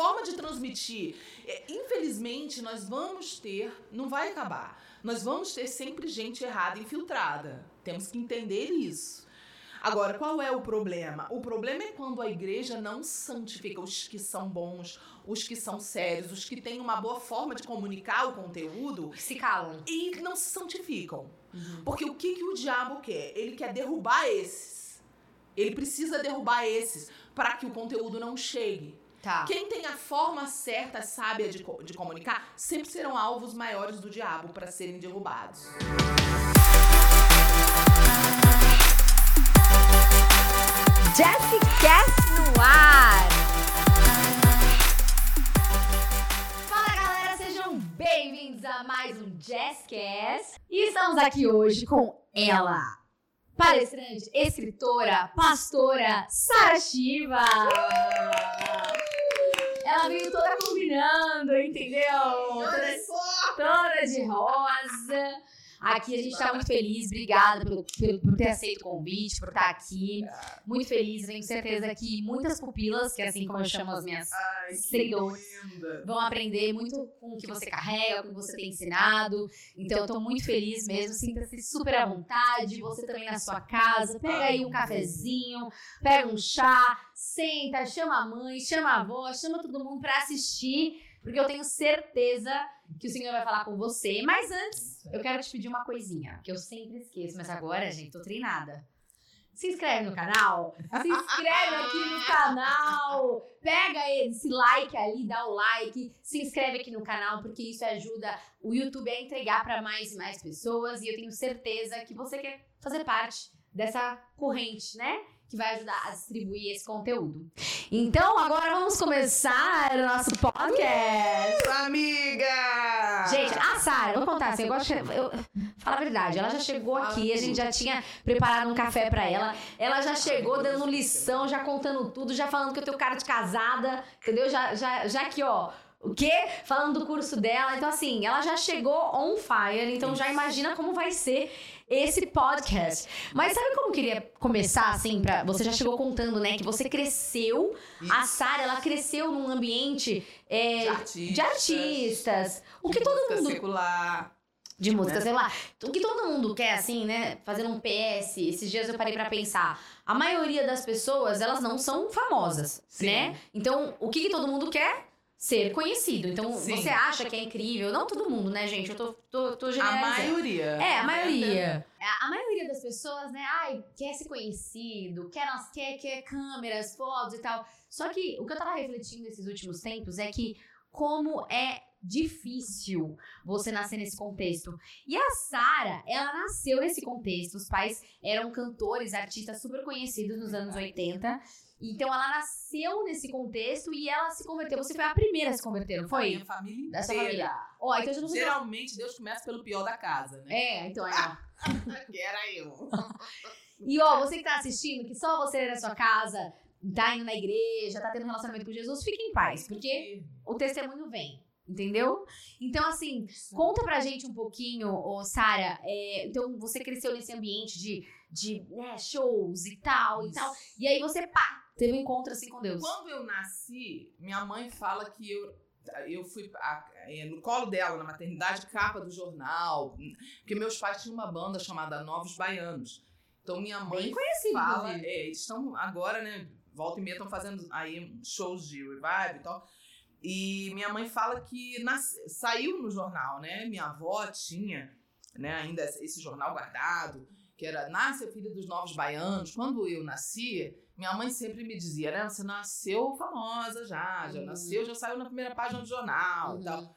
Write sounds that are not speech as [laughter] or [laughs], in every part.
forma de transmitir. É, infelizmente, nós vamos ter, não vai acabar, nós vamos ter sempre gente errada infiltrada. Temos que entender isso. Agora, qual é o problema? O problema é quando a igreja não santifica os que são bons, os que são sérios, os que têm uma boa forma de comunicar o conteúdo. Se calam. E não se santificam. Uhum. Porque o que, que o diabo quer? Ele quer derrubar esses. Ele precisa derrubar esses para que o conteúdo não chegue. Tá. Quem tem a forma certa, sábia de, de comunicar, sempre serão alvos maiores do diabo para serem derrubados. Jessica no ar! Fala galera, sejam bem-vindos a mais um Jazzcast. E estamos aqui hoje com ela, palestrante, escritora, pastora Sara Shiva. Ela veio toda combinando, entendeu? Toda, toda de rosa. Aqui a gente está muito feliz, obrigada pelo, pelo, por ter aceito o convite, por estar aqui. Muito feliz, tenho certeza que muitas pupilas, que é assim como eu chamo as minhas seguidores, vão aprender muito com o que você carrega, com o que você tem ensinado. Então eu estou muito feliz mesmo, sinta-se super à vontade, você também na sua casa, pega aí um cafezinho, pega um chá, senta, chama a mãe, chama a avó, chama todo mundo para assistir porque eu tenho certeza que o Senhor vai falar com você. Mas antes, eu quero te pedir uma coisinha, que eu sempre esqueço, mas agora, gente, tô treinada. Se inscreve no canal, se inscreve aqui no [laughs] canal, pega esse like ali, dá o like, se inscreve aqui no canal, porque isso ajuda o YouTube a entregar para mais e mais pessoas. E eu tenho certeza que você quer fazer parte dessa corrente, né? Que vai ajudar a distribuir esse conteúdo. Então, agora vamos começar o nosso podcast. Amiga! Gente, a Sara, vou contar assim, eu gosto eu, Fala a verdade, ela já chegou aqui, a gente já tinha preparado um café para ela. Ela já chegou dando lição, já contando tudo, já falando que eu tenho cara de casada, entendeu? Já, já, já aqui, ó o quê? Falando do curso dela. Então, assim, ela já chegou on fire, então já imagina como vai ser esse podcast. Mas sabe como eu queria começar, assim, pra. Você já chegou contando, né? Que você cresceu. Isso. A Sara, ela cresceu num ambiente é, de, artistas, de artistas. O que todo mundo. Secular. De música, né? sei lá. O que todo mundo quer, assim, né? Fazendo um PS. Esses dias eu parei para pensar. A maioria das pessoas, elas não são famosas, Sim. né? Então, o que, que todo mundo quer? Ser conhecido. Então, Sim. você acha que é incrível. Não todo mundo, né, gente? Eu tô, tô, tô generalizando. A maioria. É, a maioria. É, a maioria das pessoas, né, ai, quer ser conhecido, quer, quer, quer câmeras, fotos e tal. Só que o que eu tava refletindo nesses últimos tempos é que como é difícil você nascer nesse contexto. E a Sara, ela nasceu nesse contexto. Os pais eram cantores, artistas super conhecidos nos anos 80. Então ela nasceu nesse contexto e ela se converteu. Você foi a primeira a se converter, não foi? Minha família inteira. Dessa família. Oh, então já não Geralmente Deus começa pelo pior da casa, né? É, então é. [laughs] que era eu. e ó, você que tá assistindo, que só você na sua casa, tá indo na igreja, tá tendo um relacionamento com Jesus, fique em paz, porque o testemunho vem. Entendeu? Então, assim, conta pra gente um pouquinho, oh, Sara. É, então, você cresceu nesse ambiente de, de né, shows e tal Isso. e tal. E aí você, pá, teve um encontro assim com Deus. Quando eu nasci, minha mãe fala que eu, eu fui a, é, no colo dela, na maternidade, capa do jornal. Porque meus pais tinham uma banda chamada Novos Baianos. Então, minha mãe Bem conhecido, fala. É, eles estão agora, né? Volta e meia estão fazendo aí shows de revive e tal. E minha mãe fala que saiu no jornal, né? Minha avó tinha né, ainda esse jornal guardado, que era Nasce a Filha dos Novos Baianos. Quando eu nasci, minha mãe sempre me dizia, né? Você nasceu famosa já, já uhum. nasceu, já saiu na primeira página do jornal uhum. e tal.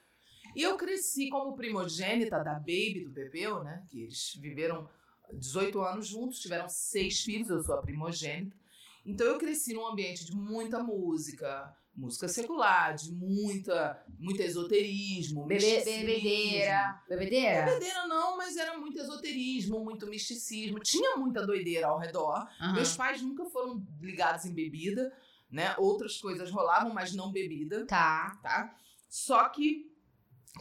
E eu cresci como primogênita da Baby, do Bebeu, né? Que eles viveram 18 anos juntos, tiveram seis filhos, eu sou a primogênita. Então eu cresci num ambiente de muita música, música secular, de muita, muito esoterismo, Bebe, bebedeira. Bebedeira? Bebedeira não, mas era muito esoterismo, muito misticismo. Tinha muita doideira ao redor. Uhum. Meus pais nunca foram ligados em bebida, né? Outras coisas rolavam, mas não bebida. Tá. Tá? Só que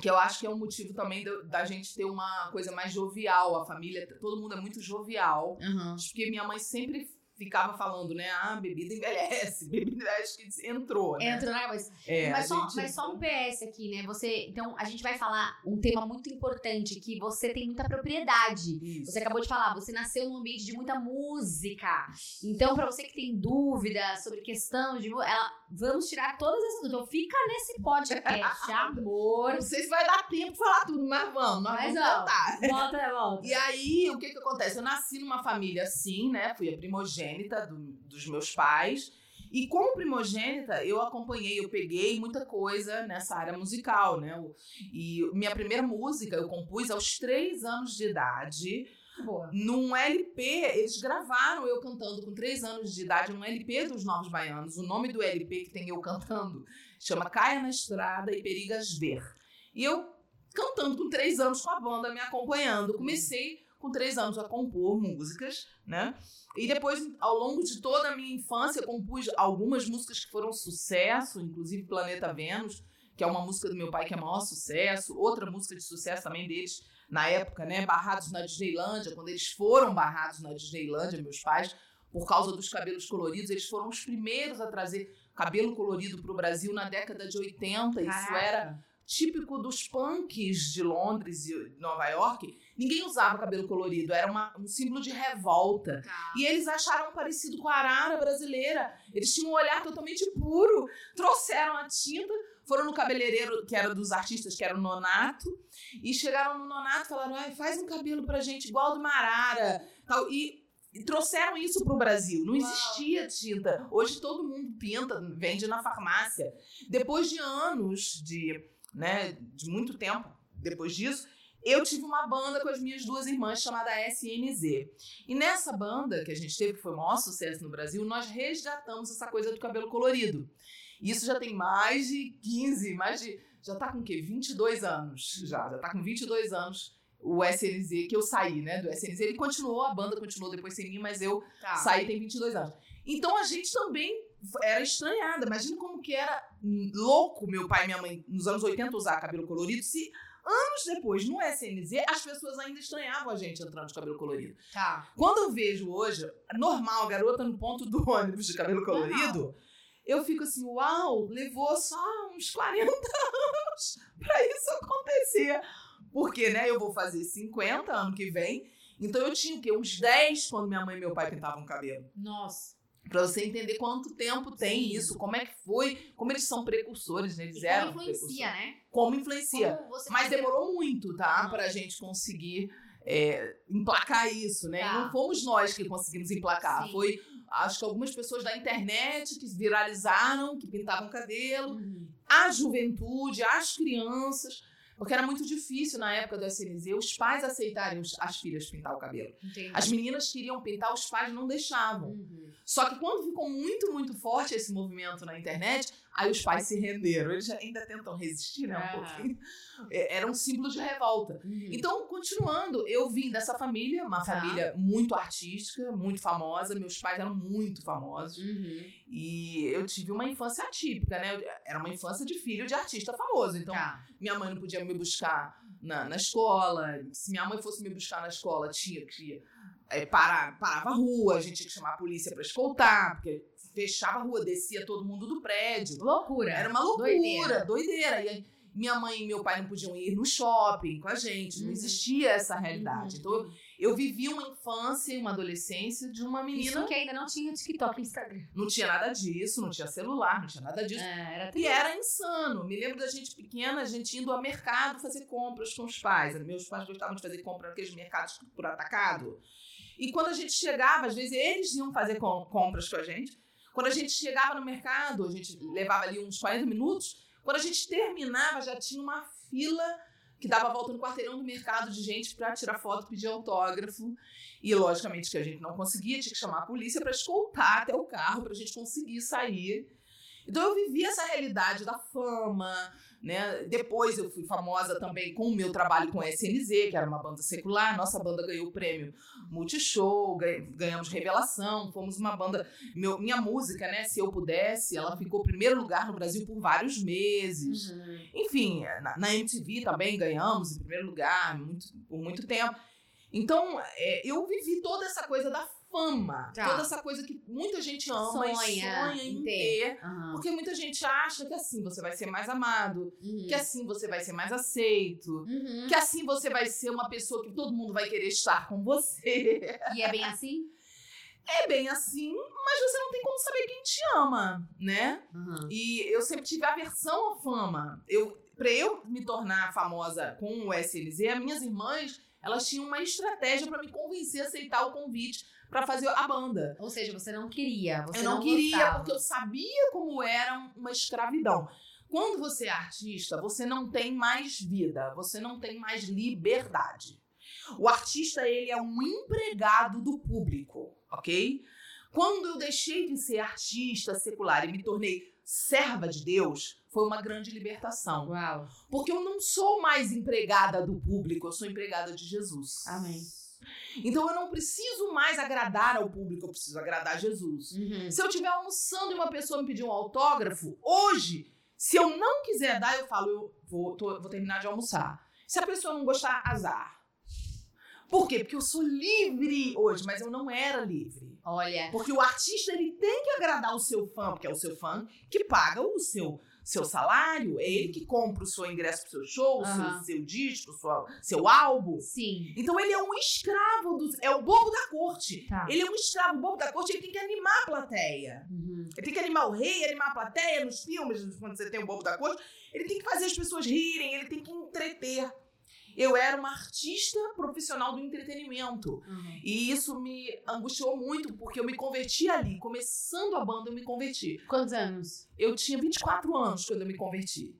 que eu acho que é um motivo também da, da, gente ter uma coisa mais jovial, a família, todo mundo é muito jovial. Uhum. Porque minha mãe sempre ficava falando, né? Ah, bebida envelhece, [laughs] bebida envelhece que entrou, né? Entrou na cabeça. É, mas, só, gente- mas só um PS aqui, né? Você, então, a gente vai falar um tema muito importante que você tem muita propriedade. Isso. Você acabou de falar, você nasceu num ambiente de muita música. Então, pra você que tem dúvida sobre questão de música, vamos tirar todas essas dúvidas. Então, fica nesse podcast, [laughs] amor. Não sei se vai dar tempo de falar tudo, mas vamos, nós Mas, vamos ó, tentar. Volta, volta. E aí, o que que acontece? Eu nasci numa família assim, né? Fui a primogênita do- dos meus pais. E como primogênita, eu acompanhei, eu peguei muita coisa nessa área musical, né? E minha primeira música eu compus aos três anos de idade. Boa. Num LP, eles gravaram eu cantando com três anos de idade, num LP dos Novos Baianos. O nome do LP que tem eu cantando chama Caia na Estrada e Perigas Ver. E eu cantando com três anos com a banda me acompanhando. Comecei com três anos a compor músicas, né? E depois, ao longo de toda a minha infância, compus algumas músicas que foram sucesso, inclusive Planeta Vênus, que é uma música do meu pai que é maior sucesso. Outra música de sucesso também deles, na época, né? Barrados na Disneylândia, quando eles foram barrados na Disneylândia, meus pais, por causa dos cabelos coloridos, eles foram os primeiros a trazer cabelo colorido para o Brasil na década de 80. Isso Caraca. era típico dos punks de Londres e Nova York. Ninguém usava cabelo colorido, era uma- um símbolo de revolta. Tá. E eles acharam parecido com a arara brasileira. Eles tinham um olhar totalmente puro. Trouxeram a tinta, foram no cabeleireiro que era dos artistas, que era o Nonato, e chegaram no Nonato e falaram: "Ai, faz um cabelo pra gente igual do Marara. Tal, e, e trouxeram isso pro Brasil. Não Uau. existia tinta. Hoje todo mundo pinta, vende na farmácia. Depois de anos de, né, de muito tempo depois disso, eu tive uma banda com as minhas duas irmãs chamada SNZ. E nessa banda que a gente teve, que foi o maior sucesso no Brasil, nós resgatamos essa coisa do cabelo colorido. E isso já tem mais de 15, mais de. Já tá com o quê? 22 anos. Já, já tá com 22 anos o SNZ, que eu saí, né, do SNZ. Ele continuou, a banda continuou depois sem mim, mas eu Tá. saí tem 22 anos. Então a gente também era estranhada. Imagina como que era hum, louco meu pai e minha mãe nos anos 80 usar cabelo colorido, se anos depois, no SNZ, as pessoas ainda estranhavam a gente entrando de cabelo colorido. Tá. Quando eu vejo hoje, normal, garota no ponto do [laughs] ônibus de cabelo colorido, eu fico assim, uau, levou só uns 40 anos pra isso acontecer. Porque, né, eu vou fazer 50 ano que vem, então eu tinha o quê? Uns 10 quando minha mãe e meu pai pintavam o cabelo. Nossa. Pra você entender quanto tempo tem isso, como é que foi, como eles são precursores, né? Eles E eram como influencia, né? Como influencia. Como Mas demorou muito, tá? Uhum. Pra gente conseguir é, emplacar isso, né? E Tá. não fomos nós que conseguimos emplacar. Sim. Foi, acho que algumas pessoas da internet que viralizaram, que pintavam cabelo, Uhum. a juventude, as crianças. Porque era muito difícil na época do SNZ os pais aceitarem os- as filhas pintar o cabelo. Entendi. As meninas queriam pintar, os pais não deixavam. Uhum. Só que quando ficou muito, muito forte esse movimento na internet, aí os pais se renderam. Eles ainda tentam resistir, né? Um Aham. pouquinho. É, Era um símbolo de revolta. Uhum. Então, continuando, eu vim dessa família, uma Tá. família muito artística, muito famosa. Meus pais eram muito famosos. Uhum. E eu tive uma infância atípica, né? Era uma infância de filho de artista famoso. Então, Tá. minha mãe não podia me buscar na, na escola. Se minha mãe fosse me buscar na escola, tinha que é, parar, parava a rua, a gente tinha que chamar a polícia pra escoltar, porque fechava a rua, descia todo mundo do prédio. Loucura. Era uma loucura, Doideira. doideira. E aí, minha mãe e meu pai não podiam ir no shopping com a gente, não Uhum. existia essa realidade. Uhum. Então, eu, eu vivi uma infância e uma adolescência de uma menina. Isso que ainda não tinha TikTok e Instagram. Não tinha nada disso, não tinha celular, não tinha nada disso. É, era E era insano. Me lembro da gente pequena, a gente indo ao mercado fazer compras com os pais. Meus pais gostavam de fazer compra naqueles mercados por atacado. E quando a gente chegava, às vezes eles iam fazer com- compras com a gente. Quando a gente chegava no mercado, a gente levava ali uns 40 minutos. Quando a gente terminava, já tinha uma fila que dava a volta no quarteirão do mercado de gente para tirar foto, pedir autógrafo. E logicamente que a gente não conseguia, tinha que chamar a polícia para escoltar até o carro para a gente conseguir sair. Então eu vivi essa realidade da fama, né? Depois eu fui famosa também com o meu trabalho com a SNZ, que era uma banda secular. Nossa banda ganhou o prêmio Multishow, ganha- ganhamos Revelação, fomos uma banda. meu- minha música, né? Se eu pudesse, ela ficou primeiro lugar no Brasil por vários meses. Uhum. Enfim, na, na MTV também ganhamos em primeiro lugar muito- por muito tempo. Então, é, eu vivi toda essa coisa da fama. Tá. Toda essa coisa que muita gente ama e Sonha sonha em ter. Aham. Porque muita gente acha que assim você vai ser mais amado, Uhum. que assim você vai ser mais aceito, Uhum. que assim você vai ser uma pessoa que todo mundo vai querer estar com você. E é bem assim? É bem assim, mas você não tem como saber quem te ama, né? Uhum. E eu sempre tive aversão à fama. Eu, pra eu me tornar famosa com o SLZ, as minhas irmãs, elas tinham uma estratégia pra me convencer a aceitar o convite pra fazer a banda. Ou seja, você não queria. Você eu não, queria gostava. porque eu sabia como era uma escravidão. Quando você é artista, você não tem mais vida, você não tem mais liberdade. O artista, ele é um empregado do público, ok? Quando eu deixei de ser artista secular e me tornei serva de Deus, foi uma grande libertação. Uau. Porque eu não sou mais empregada do público, eu sou empregada de Jesus. Amém. Então eu não preciso mais agradar ao público, eu preciso agradar a Jesus. Uhum. Se eu estiver almoçando e uma pessoa me pedir um autógrafo, hoje, se eu não quiser dar, eu falo, eu vou, tô- vou terminar de almoçar. Se a pessoa não gostar, azar. Por quê? Porque eu sou livre hoje, mas eu não era livre. Olha. Porque o artista ele tem que agradar o seu fã, porque é o seu fã que paga o seu, seu salário, é ele que compra o seu ingresso pro seu show, o Aham. seu, seu disco, sua, seu álbum. Sim. Então ele é um escravo, do, é o bobo da corte. Tá. Ele é um escravo, o bobo da corte, ele tem que animar a plateia. Uhum. Ele tem que animar o rei, animar a plateia nos filmes, quando você tem o bobo da corte. Ele tem que fazer as pessoas rirem, ele tem que entreter. Eu era uma artista profissional do entretenimento. Uhum. E isso me angustiou muito, porque eu me converti ali. Começando a banda, eu me converti. Quantos anos? Eu tinha 24 anos quando eu me converti.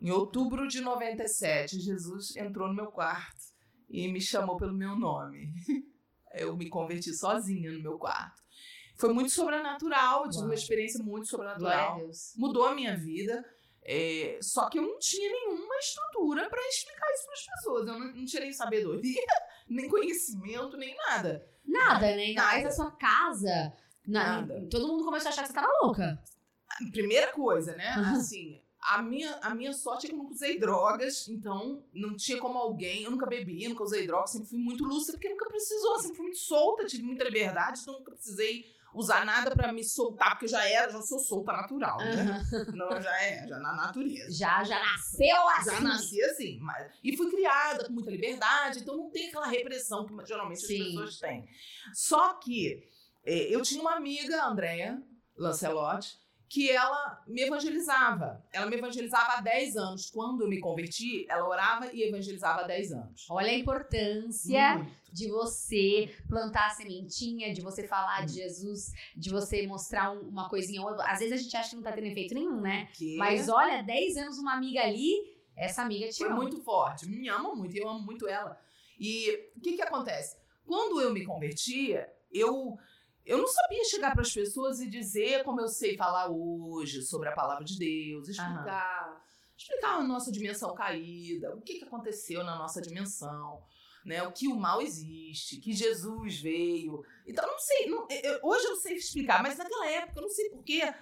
Em outubro de 97, Jesus entrou no meu quarto e me chamou pelo meu nome. [laughs] Eu me converti sozinha no meu quarto. Foi muito sobrenatural, tive uma experiência muito sobrenatural. Mudou a minha vida. É, só que eu não tinha nenhuma estrutura para explicar isso para as pessoas. Eu não, não tinha nem sabedoria, [laughs] nem conhecimento, nem nada. Nada, né? Ainda mais na sua casa. Na- Nada. Todo mundo começou a achar que você tava louca. Primeira coisa, né? Assim, a minha, a minha sorte é que eu nunca usei drogas, então não tinha como alguém. Eu nunca bebi, nunca usei drogas, sempre fui muito lúcida, porque nunca precisou, sempre fui muito solta, tive muita liberdade, então nunca precisei usar nada pra me soltar, porque eu já era, já sou solta natural, né? Uhum. Não, já é, já na natureza. Já, já nasceu assim. Já nasci assim, mas, e fui criada com muita liberdade, então não tem aquela repressão que geralmente Sim. as pessoas têm. Só que eh, eu tinha uma amiga, a Andrea Lancelotti, que ela me evangelizava. Ela me evangelizava há 10 anos. Quando eu me converti, ela orava e evangelizava há 10 anos. Olha a importância Muito. de você plantar a sementinha, de você falar de Jesus, de você mostrar um- uma coisinha ou outra. Às vezes a gente acha que não tá tendo efeito nenhum, né? Que Mas olha, 10 anos uma amiga ali, essa amiga te foi ama. muito forte. Me ama muito, e eu amo muito ela. E o que que acontece? Quando eu me convertia, eu eu não sabia chegar para as pessoas e dizer como eu sei falar hoje sobre a palavra de Deus, explicar, explicar a nossa dimensão caída, o que que aconteceu na nossa dimensão, né? O que o mal existe, que Jesus veio. Então não sei, não- eu- hoje eu sei explicar, mas naquela época eu não sei porquê.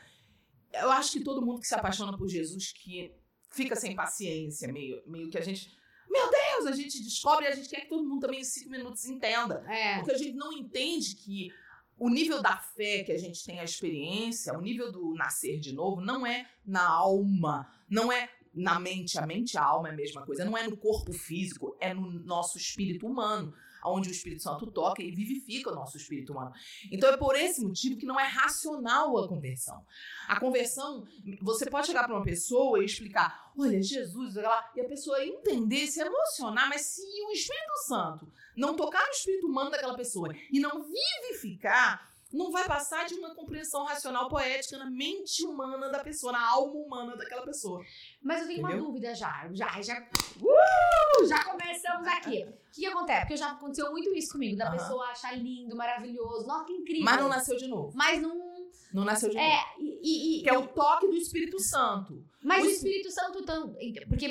Eu acho que todo mundo que se apaixona por Jesus que fica sem paciência, meio, meio que a gente. Meu Deus, a gente descobre e a gente quer que todo mundo também em cinco minutos entenda. É. Porque a gente não entende que o nível da fé que a gente tem a experiência, o nível do nascer de novo, não é na alma, não é na mente. A mente e a alma é a mesma coisa. Não é no corpo físico, é no nosso espírito humano, onde o Espírito Santo toca e vivifica o nosso espírito humano. Então é por esse motivo que não é racional a conversão. A conversão, você pode chegar para uma pessoa e explicar, olha, Jesus, lá, e a pessoa entender, se emocionar, mas se o Espírito Santo não tocar no espírito humano daquela pessoa e não vivificar, não vai passar de uma compreensão racional poética na mente humana da pessoa, na alma humana daquela pessoa. Mas eu tenho uma Entendeu? dúvida já. Já, já. Uh, já começamos aqui. O que, que acontece? Porque já aconteceu muito isso comigo, da Aham. pessoa achar lindo, maravilhoso. Nossa, que incrível. Mas não nasceu de novo. Mas não. Não nasceu de novo. É, e. e- e- Que é o toque do Espírito Santo. mas o o es- Espírito Santo. Tão, porque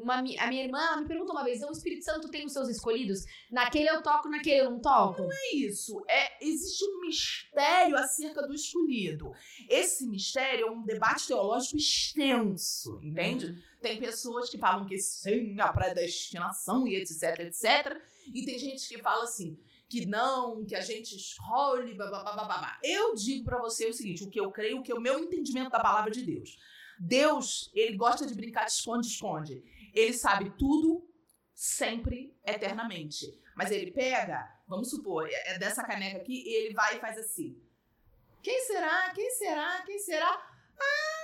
uma, a minha irmã me perguntou uma vez: então o Espírito Santo tem os seus escolhidos? Naquele eu toco, naquele eu não toco? é isso. É, existe um mistério acerca do escolhido. Esse mistério é um debate teológico extenso, entende? Tem pessoas que falam que sim, a predestinação e etc, etc. E tem gente que fala assim, que não, que a gente escolhe, babá. Eu digo para você o seguinte, o que eu creio, o que é o meu entendimento da palavra de Deus. Deus, ele gosta de brincar de esconde-esconde. Ele sabe tudo, sempre, eternamente. Mas ele pega, vamos supor, é, é dessa caneca aqui, ele vai e faz assim. Quem será? Quem será? Quem será? Ah!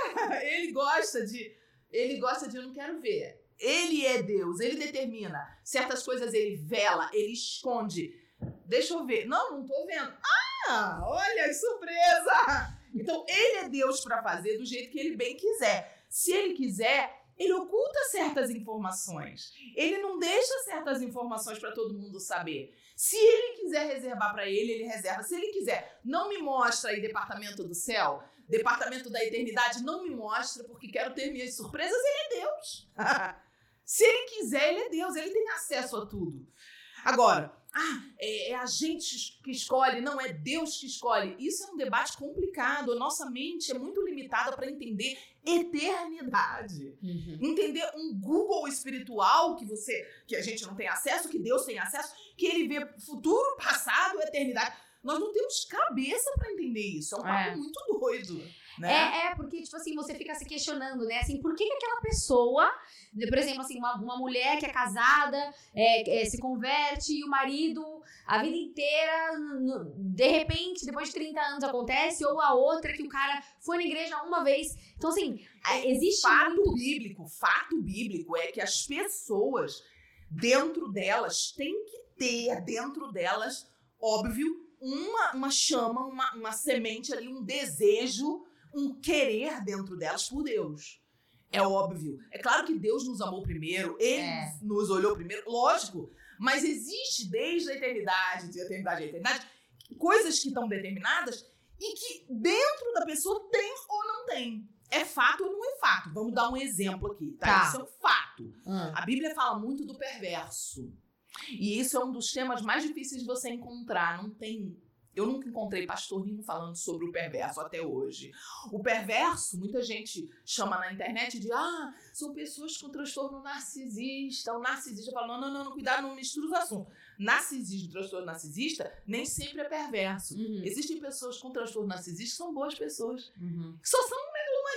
[laughs] Ele gosta de. Ele gosta de eu não quero ver. Ele é Deus, ele determina. Certas coisas ele vela, ele esconde. Deixa eu ver. Não, não tô vendo. Ah, olha que surpresa! Então, ele é Deus para fazer do jeito que ele bem quiser. Se ele quiser, ele oculta certas informações. Ele não deixa certas informações para todo mundo saber. Se ele quiser reservar para ele, ele reserva. Se ele quiser, não me mostra aí departamento do céu, departamento da eternidade, não me mostra porque quero ter minhas surpresas, ele é Deus. [laughs] Se ele quiser, ele é Deus, ele tem acesso a tudo. Agora, ah, é, é, a gente que escolhe, não é Deus que escolhe. Isso é um debate complicado. A nossa mente é muito limitada para entender eternidade. Uhum. Entender um Google espiritual que você, que a gente não tem acesso, que Deus tem acesso, que ele vê futuro, passado, eternidade. Nós não temos cabeça para entender isso. É um papo é. muito doido. Né? É, é, porque, tipo assim, você fica se questionando, né? Assim, por que, que aquela pessoa, por exemplo, assim, uma, uma mulher que é casada, é, é, se converte e o marido a vida inteira, de repente, depois de 30 anos acontece, ou a outra que o cara foi na igreja uma vez. Então, assim, é, existe. Fato muito... bíblico, fato bíblico é que as pessoas, dentro delas, têm que ter dentro delas, óbvio, uma, uma chama, uma, uma semente ali, um desejo um querer dentro delas por Deus. É óbvio. É claro que Deus nos amou primeiro, Ele é. nos olhou primeiro, lógico. Mas existe desde a eternidade, de eternidade a eternidade, coisas que estão determinadas e que dentro da pessoa tem ou não tem. É fato ou não é fato? Vamos dar um exemplo aqui, tá? tá. Isso é um fato. Hum. A Bíblia fala muito do perverso. E isso é um dos temas mais difíceis de você encontrar. Não tem eu nunca encontrei pastor nenhum falando sobre o perverso até hoje. O perverso, muita gente chama na internet de ah, são pessoas com transtorno narcisista. O narcisista fala: não, não, não, não cuidado, não mistura os assuntos. Narcisismo, transtorno narcisista, nem sempre é perverso. Uhum. Existem pessoas com transtorno narcisista que são boas pessoas. Uhum. Que só são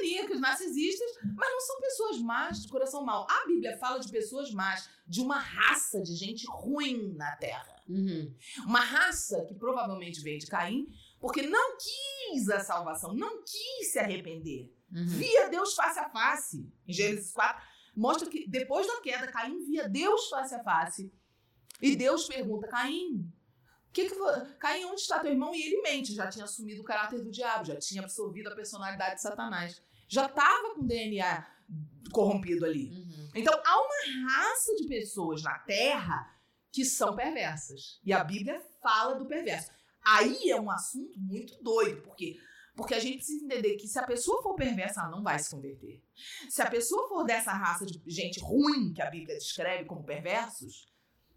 megalomaníacos, narcisistas, mas não são pessoas más, de coração mau. A Bíblia fala de pessoas más, de uma raça de gente ruim na Terra. Uhum. Uma raça que provavelmente veio de Caim, porque não quis a salvação, não quis se arrepender. Uhum. Via Deus face a face. Em Gênesis 4, mostra que depois da queda, Caim via Deus face a face. E Deus pergunta: Caim, que que Caim, onde está teu irmão? E ele mente, já tinha assumido o caráter do diabo, já tinha absorvido a personalidade de Satanás. Já estava com DNA corrompido ali. Uhum. Então, há uma raça de pessoas na Terra que são perversas. E a Bíblia fala do perverso. Aí é um assunto muito doido, porque porque a gente precisa entender que se a pessoa for perversa, ela não vai se converter. Se a pessoa for dessa raça de gente ruim que a Bíblia descreve como perversos,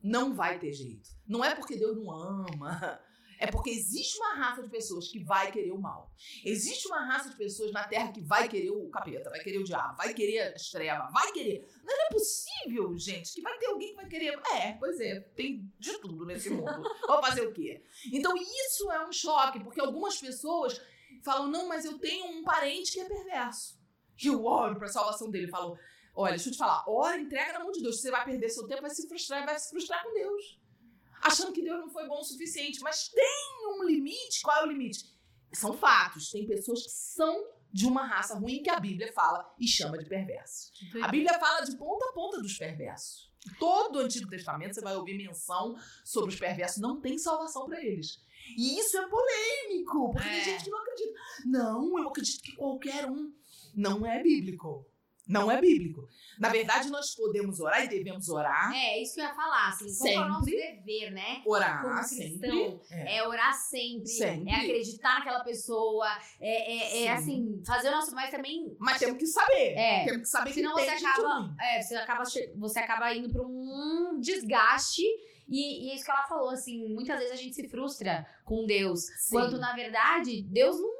não vai ter jeito. Não é porque Deus não ama, [laughs] é porque existe uma raça de pessoas que vai querer o mal. Existe uma raça de pessoas na Terra que vai querer o capeta, vai querer o diabo, vai querer a estrela, vai querer. Não é possível, gente, que vai ter alguém que vai querer. É, pois é, tem de tudo nesse mundo. [laughs] Vou fazer o quê? Então isso é um choque, porque algumas pessoas falam: não, mas eu tenho um parente que é perverso. E eu oro para a salvação dele. Falo: olha, deixa eu te falar, ora, entrega na mão de Deus. Você vai perder seu tempo, vai se frustrar, vai se frustrar com Deus achando que Deus não foi bom o suficiente. Mas tem um limite. Qual é o limite? São fatos. Tem pessoas que são de uma raça ruim que a Bíblia fala e chama de perversos. A Bíblia fala de ponta a ponta dos perversos. Todo o Antigo Testamento você vai ouvir menção sobre os perversos. Não tem salvação para eles. E isso é polêmico, porque é. tem gente que não acredita. Não, eu acredito que qualquer um não é bíblico. Não é bíblico. Na verdade, nós podemos orar e devemos orar. É, isso que eu ia falar, assim, sempre. é o nosso dever, né? Orar Como cristão, sempre. É. é. orar sempre, sempre. É acreditar naquela pessoa, é, é, é, assim, fazer o nosso, mas também... Mas temos que saber. É. Temos que saber Senão que você acaba, é, você acaba, você acaba indo para um desgaste e, e, é isso que ela falou, assim, muitas vezes a gente se frustra com Deus. Sim. Quando, na verdade, Deus não.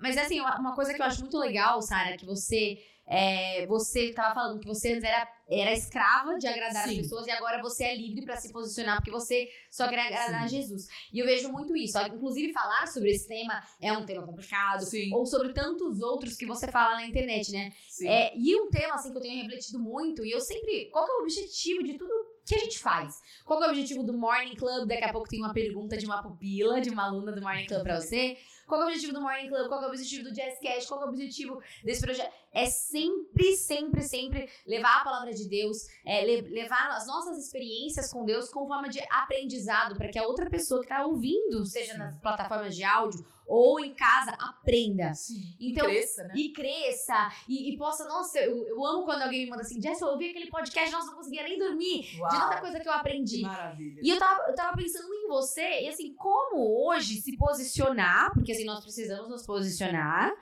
Mas assim, uma coisa que eu acho muito legal, Sara, que você é, você estava falando que você antes era, era escrava de agradar Sim. as pessoas e agora você é livre para se posicionar porque você só quer agradar a Jesus. E eu vejo muito isso. Inclusive, falar sobre esse tema é um tema complicado. Sim. Ou sobre tantos outros que você fala na internet, né? Sim. É, e um tema assim que eu tenho refletido muito, e eu sempre. Qual é o objetivo de tudo que a gente faz? Qual é o objetivo do Morning Club? Daqui a pouco tem uma pergunta de uma pupila, de uma aluna do Morning Club pra você. Qual é o objetivo do Morning Club? Qual é o objetivo do Jazzcast? Qual que é o objetivo desse projeto? É sempre, sempre, sempre levar a palavra de Deus, é, le- levar as nossas experiências com Deus com forma de aprendizado para que a outra pessoa que tá ouvindo, seja nas plataformas de áudio ou em casa, aprenda. Sim. Então, Cresça, né? e cresça e, e possa, nossa, eu, eu amo quando alguém me manda assim, Jess, eu ouvi aquele podcast, nossa, não conseguia nem dormir de tanta Uau, coisa que eu que aprendi. maravilha. E eu tava, eu tava pensando em você, e assim, como hoje se posicionar, porque assim, nós precisamos nos posicionar,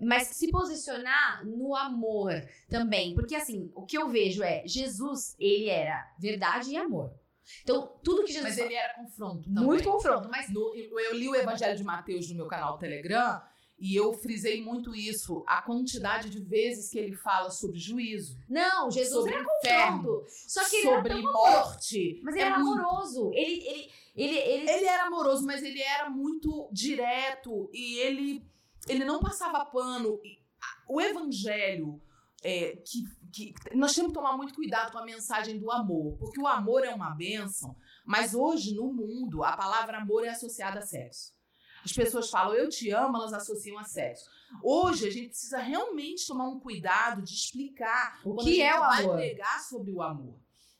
mas se posicionar no amor também. Porque assim, o que eu vejo é, Jesus, ele era verdade e amor. Então, tudo que Jesus Mas ele era confronto muito também. confronto, mas No- eu li o Evangelho de Mateus no meu canal Telegram e eu frisei muito isso, a quantidade de vezes que ele fala sobre juízo, não, Jesus sobre era confronto. Só que ele era sobre tão morte. Mas ele É era muito. amoroso. Ele, ele, ele, ele, Ele era amoroso, mas ele era muito direto e ele, ele não passava pano. O evangelho, é, que, que nós temos que tomar muito cuidado com a mensagem do amor, porque o amor é uma bênção, mas hoje no mundo a palavra amor é associada a sexo. As pessoas falam eu te amo, elas associam a sexo. Hoje a gente precisa realmente tomar um cuidado de explicar O que é o vai amor? pregar sobre o amor.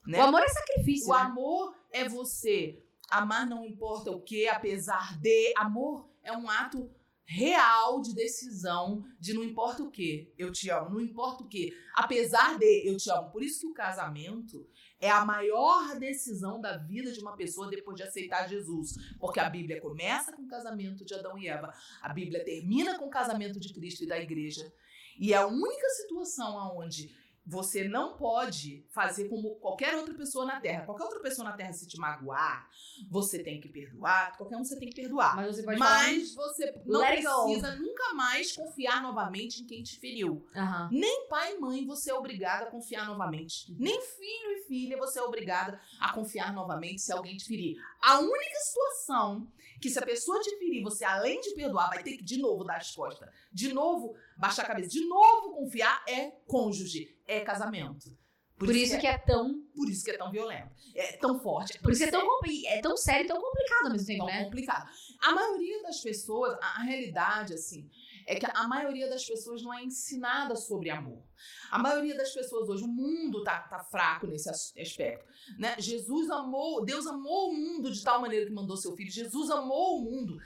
Né? O amor é sacrifício. O né? amor é você amar não importa o que, apesar de. Amor é um ato real de decisão de não importa o que, eu te amo, não importa o que, apesar de eu te amo. Por isso que o casamento é a maior decisão da vida de uma pessoa depois de aceitar Jesus, porque a Bíblia começa com o casamento de Adão e Eva, a Bíblia termina com o casamento de Cristo e da igreja. E é a única situação onde você não pode fazer como qualquer outra pessoa na Terra. Qualquer outra pessoa na Terra se te magoar, você tem que perdoar. Qualquer um você tem que perdoar. Mas você. Mas você não precisa nunca mais confiar novamente em quem te feriu. Aham. Nem pai e mãe você é obrigada a confiar novamente. Nem filho e filha você é obrigada a confiar novamente se alguém te ferir. A única situação que se a pessoa te ferir, você além de perdoar, vai ter que de novo dar as costas, de novo baixar a cabeça, de novo confiar, é cônjuge, é casamento. Por, isso que é tão. por isso que é tão violento, é tão forte, Por isso que é tão, é tão sério e tão complicado ao mesmo tempo, tão né? complicado. A maioria das pessoas, a, a realidade assim, é que a maioria das pessoas não é ensinada sobre amor. A maioria das pessoas hoje, o mundo tá, tá fraco nesse as- aspecto. Né? Jesus amou, Deus amou o mundo de tal maneira que mandou seu filho. Jesus amou o mundo.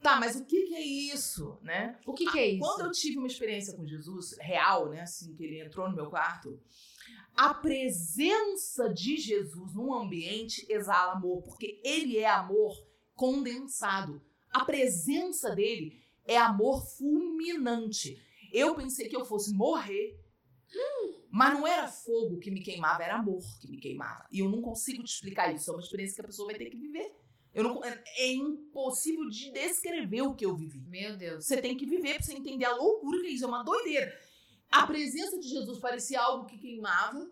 Tá, mas o que, que é isso, né? O que, que é isso? Quando eu tive uma experiência com Jesus, real, né? Assim, que ele entrou no meu quarto, a presença de Jesus num ambiente exala amor, porque ele é amor condensado. A presença dele é amor fulminante. Eu pensei que eu fosse morrer, mas não era fogo que me queimava, era amor que me queimava. E eu não consigo te explicar isso. É uma experiência que a pessoa vai ter que viver. Eu não, é é impossível de descrever o que eu vivi. Meu Deus. Você tem que viver pra você entender a loucura que é isso. É uma doideira. A presença de Jesus parecia algo que queimava,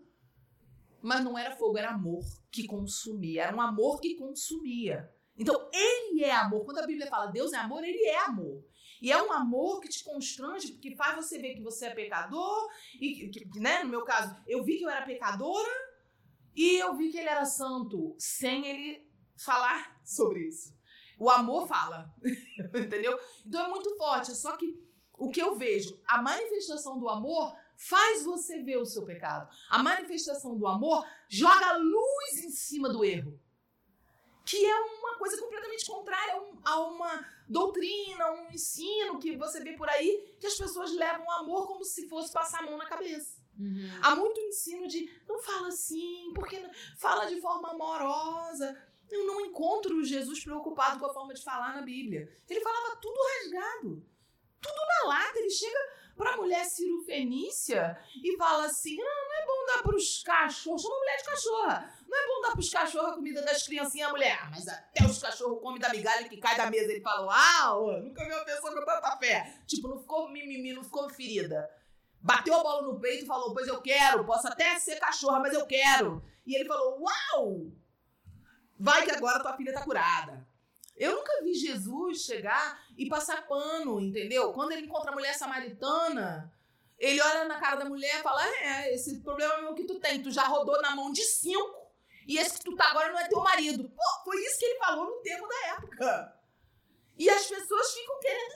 mas não era fogo, era amor que consumia. Era um amor que consumia. Então, ele é amor. Quando a Bíblia fala Deus é amor, ele é amor. E é um amor que te constrange, que faz você ver que você é pecador. E, que- né, no meu caso, eu vi que eu era pecadora e eu vi que ele era santo, sem ele falar sobre isso. O amor fala, [laughs] entendeu? Então é muito forte. Só que o que eu vejo, a manifestação do amor faz você ver o seu pecado. A manifestação do amor joga luz em cima do erro. Que é uma coisa completamente contrária a uma doutrina, um ensino que você vê por aí, que as pessoas levam o amor como se fosse passar a mão na cabeça. Uhum. Há muito ensino de não fala assim, porque não- fala de forma amorosa. Eu não encontro Jesus preocupado com a forma de falar na Bíblia. Ele falava tudo rasgado, tudo na lata. Ele chega pra mulher Ciro Fenícia e fala assim: ah, não é bom dar pros cachorros, chama mulher de cachorra. Não é bom dar pros cachorros a comida das criancinhas, mulher. "Ah, mas até os cachorros comem da migalha que cai da mesa. Ele fala: Uau, nunca vi uma pessoa com tanta fé. Tipo, não ficou mimimi, não ficou ferida. bateu a bola no peito e falou: Pois eu quero, posso até ser cachorra, mas eu quero. E ele falou: Uau! Vai que agora tua filha tá curada. Eu nunca vi Jesus chegar e passar pano, entendeu? Quando ele encontra a mulher samaritana, ele olha na cara da mulher e fala: É, esse problema mesmo que tu tem, tu já rodou na mão de cinco. E esse que tu tá agora não é teu marido. Pô, foi isso que ele falou no termo da época. E as pessoas ficam querendo.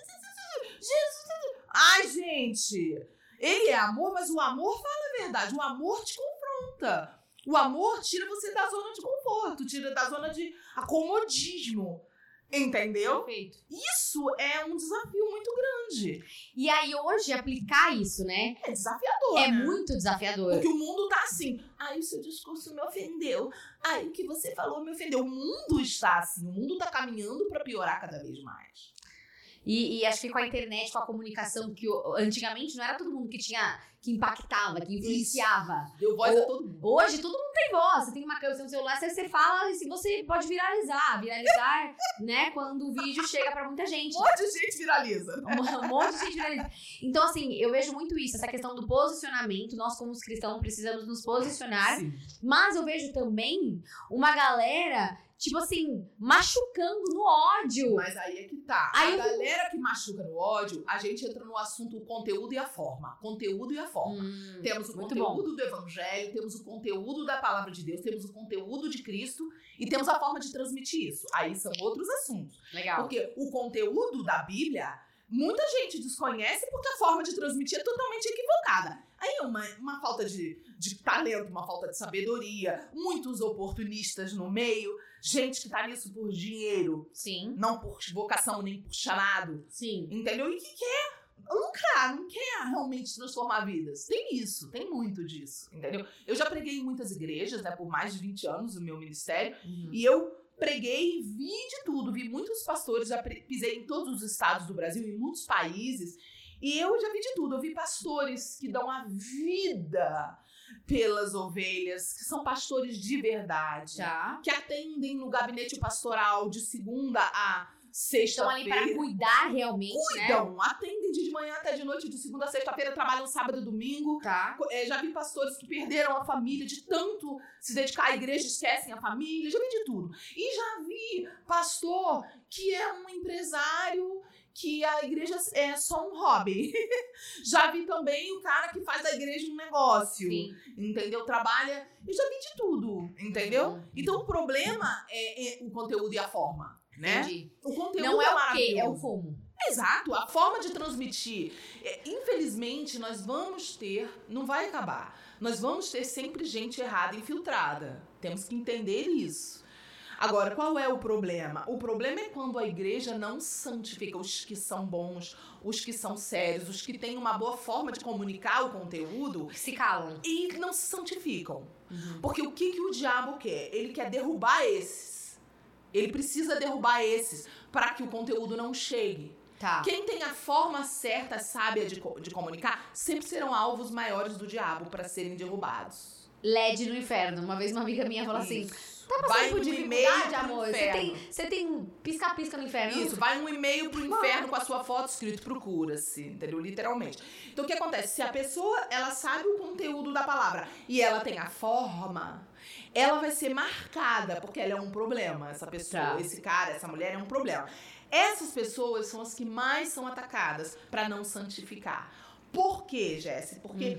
Jesus. Ai, gente. Ele é amor, mas o amor fala a verdade. O amor te confronta. O amor tira você da zona de conforto, tira da zona de acomodismo. Entendeu? Perfeito. Isso é um desafio muito grande. E aí, hoje, aplicar isso, né? É desafiador. É né? muito desafiador. Porque o mundo tá assim. Ai, o seu discurso me ofendeu. Ai, o que você falou me ofendeu. O mundo está assim. O mundo tá caminhando para piorar cada vez mais. E, e acho que com a internet, com a comunicação, que o- antigamente não era todo mundo que tinha, que impactava, que influenciava. Deu voz Ô, a todo mundo. Hoje todo mundo tem voz, você tem uma câmera no celular, você, você fala e você pode viralizar. Viralizar, [laughs] né, quando o vídeo chega pra muita gente. Um monte de gente viraliza. [laughs] Um monte de gente viraliza. Então, assim, eu vejo muito isso, essa questão do posicionamento. Nós, como os cristãos, precisamos nos posicionar. Sim. Mas eu vejo também uma galera, tipo assim, machucando no ódio. Mas aí é que tá. Aí a eu galera que machuca no ódio, a gente entra no assunto o conteúdo e a forma. Conteúdo e a forma. Hum, Temos o conteúdo do evangelho, temos o conteúdo da palavra de Deus, temos o conteúdo de Cristo e temos a forma de transmitir isso. Aí são outros assuntos. Legal. Porque o conteúdo da Bíblia, muita gente desconhece porque a forma de transmitir é totalmente equivocada. Aí é uma, uma falta de, de talento, uma falta de sabedoria, muitos oportunistas no meio, gente que tá nisso por dinheiro, Sim, não por vocação nem por chamado, sim. entendeu? E que quer lucrar, não quer realmente transformar vidas. Tem isso, tem muito disso, entendeu? Eu já preguei em muitas igrejas, né, por mais de 20 anos o meu ministério, Uhum. e eu preguei, vi de tudo, vi muitos pastores, já pisei em todos os estados do Brasil, em muitos países, e eu já vi de tudo. Eu vi pastores que dão a vida pelas ovelhas, que são pastores de verdade, Tá. que atendem no gabinete pastoral de segunda a Estão ali para sexta-feira. cuidar realmente, né? Cuidam, atendem de manhã até de noite, de segunda a sexta-feira, trabalham sábado e domingo. Tá. É, já vi pastores que perderam a família de tanto se dedicar à igreja, esquecem a família, já vi de tudo. E já vi pastor que é um empresário que a igreja é só um hobby. [laughs] já vi também o cara que faz da igreja um negócio, Sim. entendeu? Trabalha, eu já vi de tudo, entendeu? Uhum. Então o problema é, é o conteúdo e a forma, né? Entendi. O conteúdo Não é o quê? maravilhoso. É o como. Exato, a forma de transmitir. É, infelizmente, nós vamos ter, não vai acabar, nós vamos ter sempre gente errada infiltrada. Temos que entender isso. Agora, qual é o problema? O problema é quando a igreja não santifica os que são bons, os que são sérios, os que têm uma boa forma de comunicar o conteúdo Se calam. e não se santificam. Uhum. Porque o que, que o diabo quer? Ele quer derrubar esses. Ele precisa derrubar esses para que o conteúdo não chegue. Tá. Quem tem a forma certa, sábia de, de comunicar, sempre serão alvos maiores do diabo para serem derrubados. LED no inferno. Uma vez uma amiga minha falou assim: Isso. tá Vai passando por um e-mail amor? Você tem, você tem um pisca-pisca no inferno? Isso, vai um e-mail pro inferno com a sua foto escrito procura-se, entendeu? Literalmente. Então o que acontece? Se a pessoa, ela sabe o conteúdo da palavra e ela tem a forma, ela vai ser marcada, porque ela é um problema. Essa pessoa, Tá. esse cara, essa mulher é um problema. Essas pessoas são as que mais são atacadas para não santificar. Por quê, Jéssica? Porque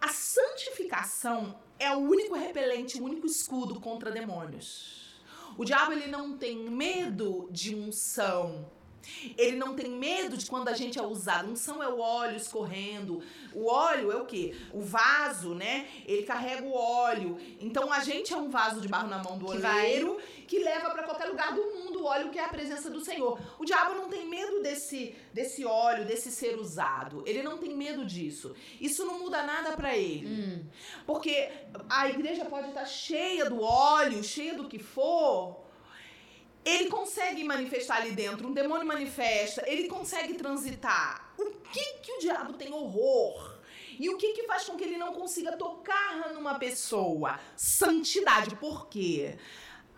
a santificação é o único repelente, o único escudo contra demônios. O diabo ele não tem medo de unção. Ele não tem medo de quando a gente é usado. Unção é o óleo escorrendo. O óleo é o quê? O vaso, né? Ele carrega o óleo. Então a gente é um vaso de barro na mão do Que vai- que leva para qualquer lugar do mundo o óleo que é a presença do Senhor. O diabo não tem medo desse desse óleo, desse ser usado. Ele não tem medo disso. Isso não muda nada para ele. Hum. Porque a igreja pode estar cheia do óleo, cheia do que for. Ele consegue manifestar ali dentro, um demônio manifesta, ele consegue transitar. O que que o diabo tem horror? E o que que faz com que ele não consiga tocar numa pessoa? Santidade. Por quê?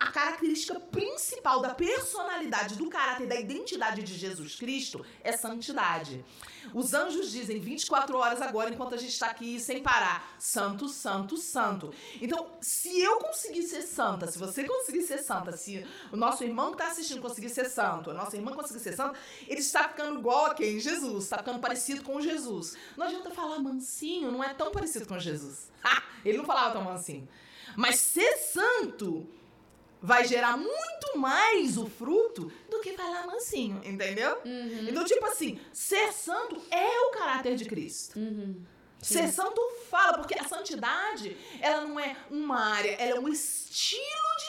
A característica principal da personalidade, do caráter, da identidade de Jesus Cristo é santidade. Os anjos dizem 24 horas agora, enquanto a gente está aqui sem parar: Santo, Santo, Santo. Então, se eu conseguir ser santa, se você conseguir ser santa, se o nosso irmão que está assistindo conseguir ser santo, a nossa irmã conseguir ser santa, ele está ficando igual a quem? Jesus. Está ficando parecido com Jesus. Não adianta falar mansinho, não é tão parecido com Jesus. [laughs] ele não falava tão mansinho. Mas ser santo vai gerar muito mais o fruto do que falar mansinho, entendeu? Uhum. Então, tipo assim, ser santo é o caráter de Cristo. Uhum. Ser santo fala, porque a santidade, ela não é uma área, ela é um estilo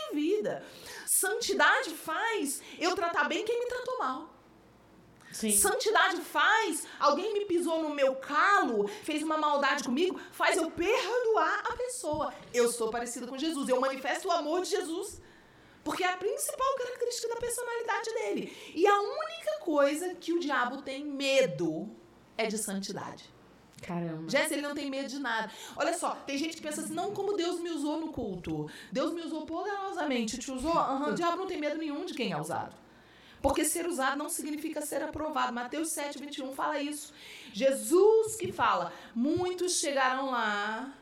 de vida. Santidade faz eu tratar bem quem me tratou mal. Sim. Santidade faz alguém me pisou no meu calo, fez uma maldade comigo, faz eu perdoar a pessoa. Eu sou parecido com Jesus, eu manifesto o amor de Jesus. Porque é a principal característica da personalidade dele. E a única coisa que o diabo tem medo é de santidade. Caramba. Jéssica, ele não tem medo de nada. Olha só, tem gente que pensa assim, não, como Deus me usou no culto. Deus me usou poderosamente. Te usou? Uhum, o diabo não tem medo nenhum de quem é usado. Porque ser usado não significa ser aprovado. Mateus 7, 21 fala isso. Jesus que fala, muitos chegarão lá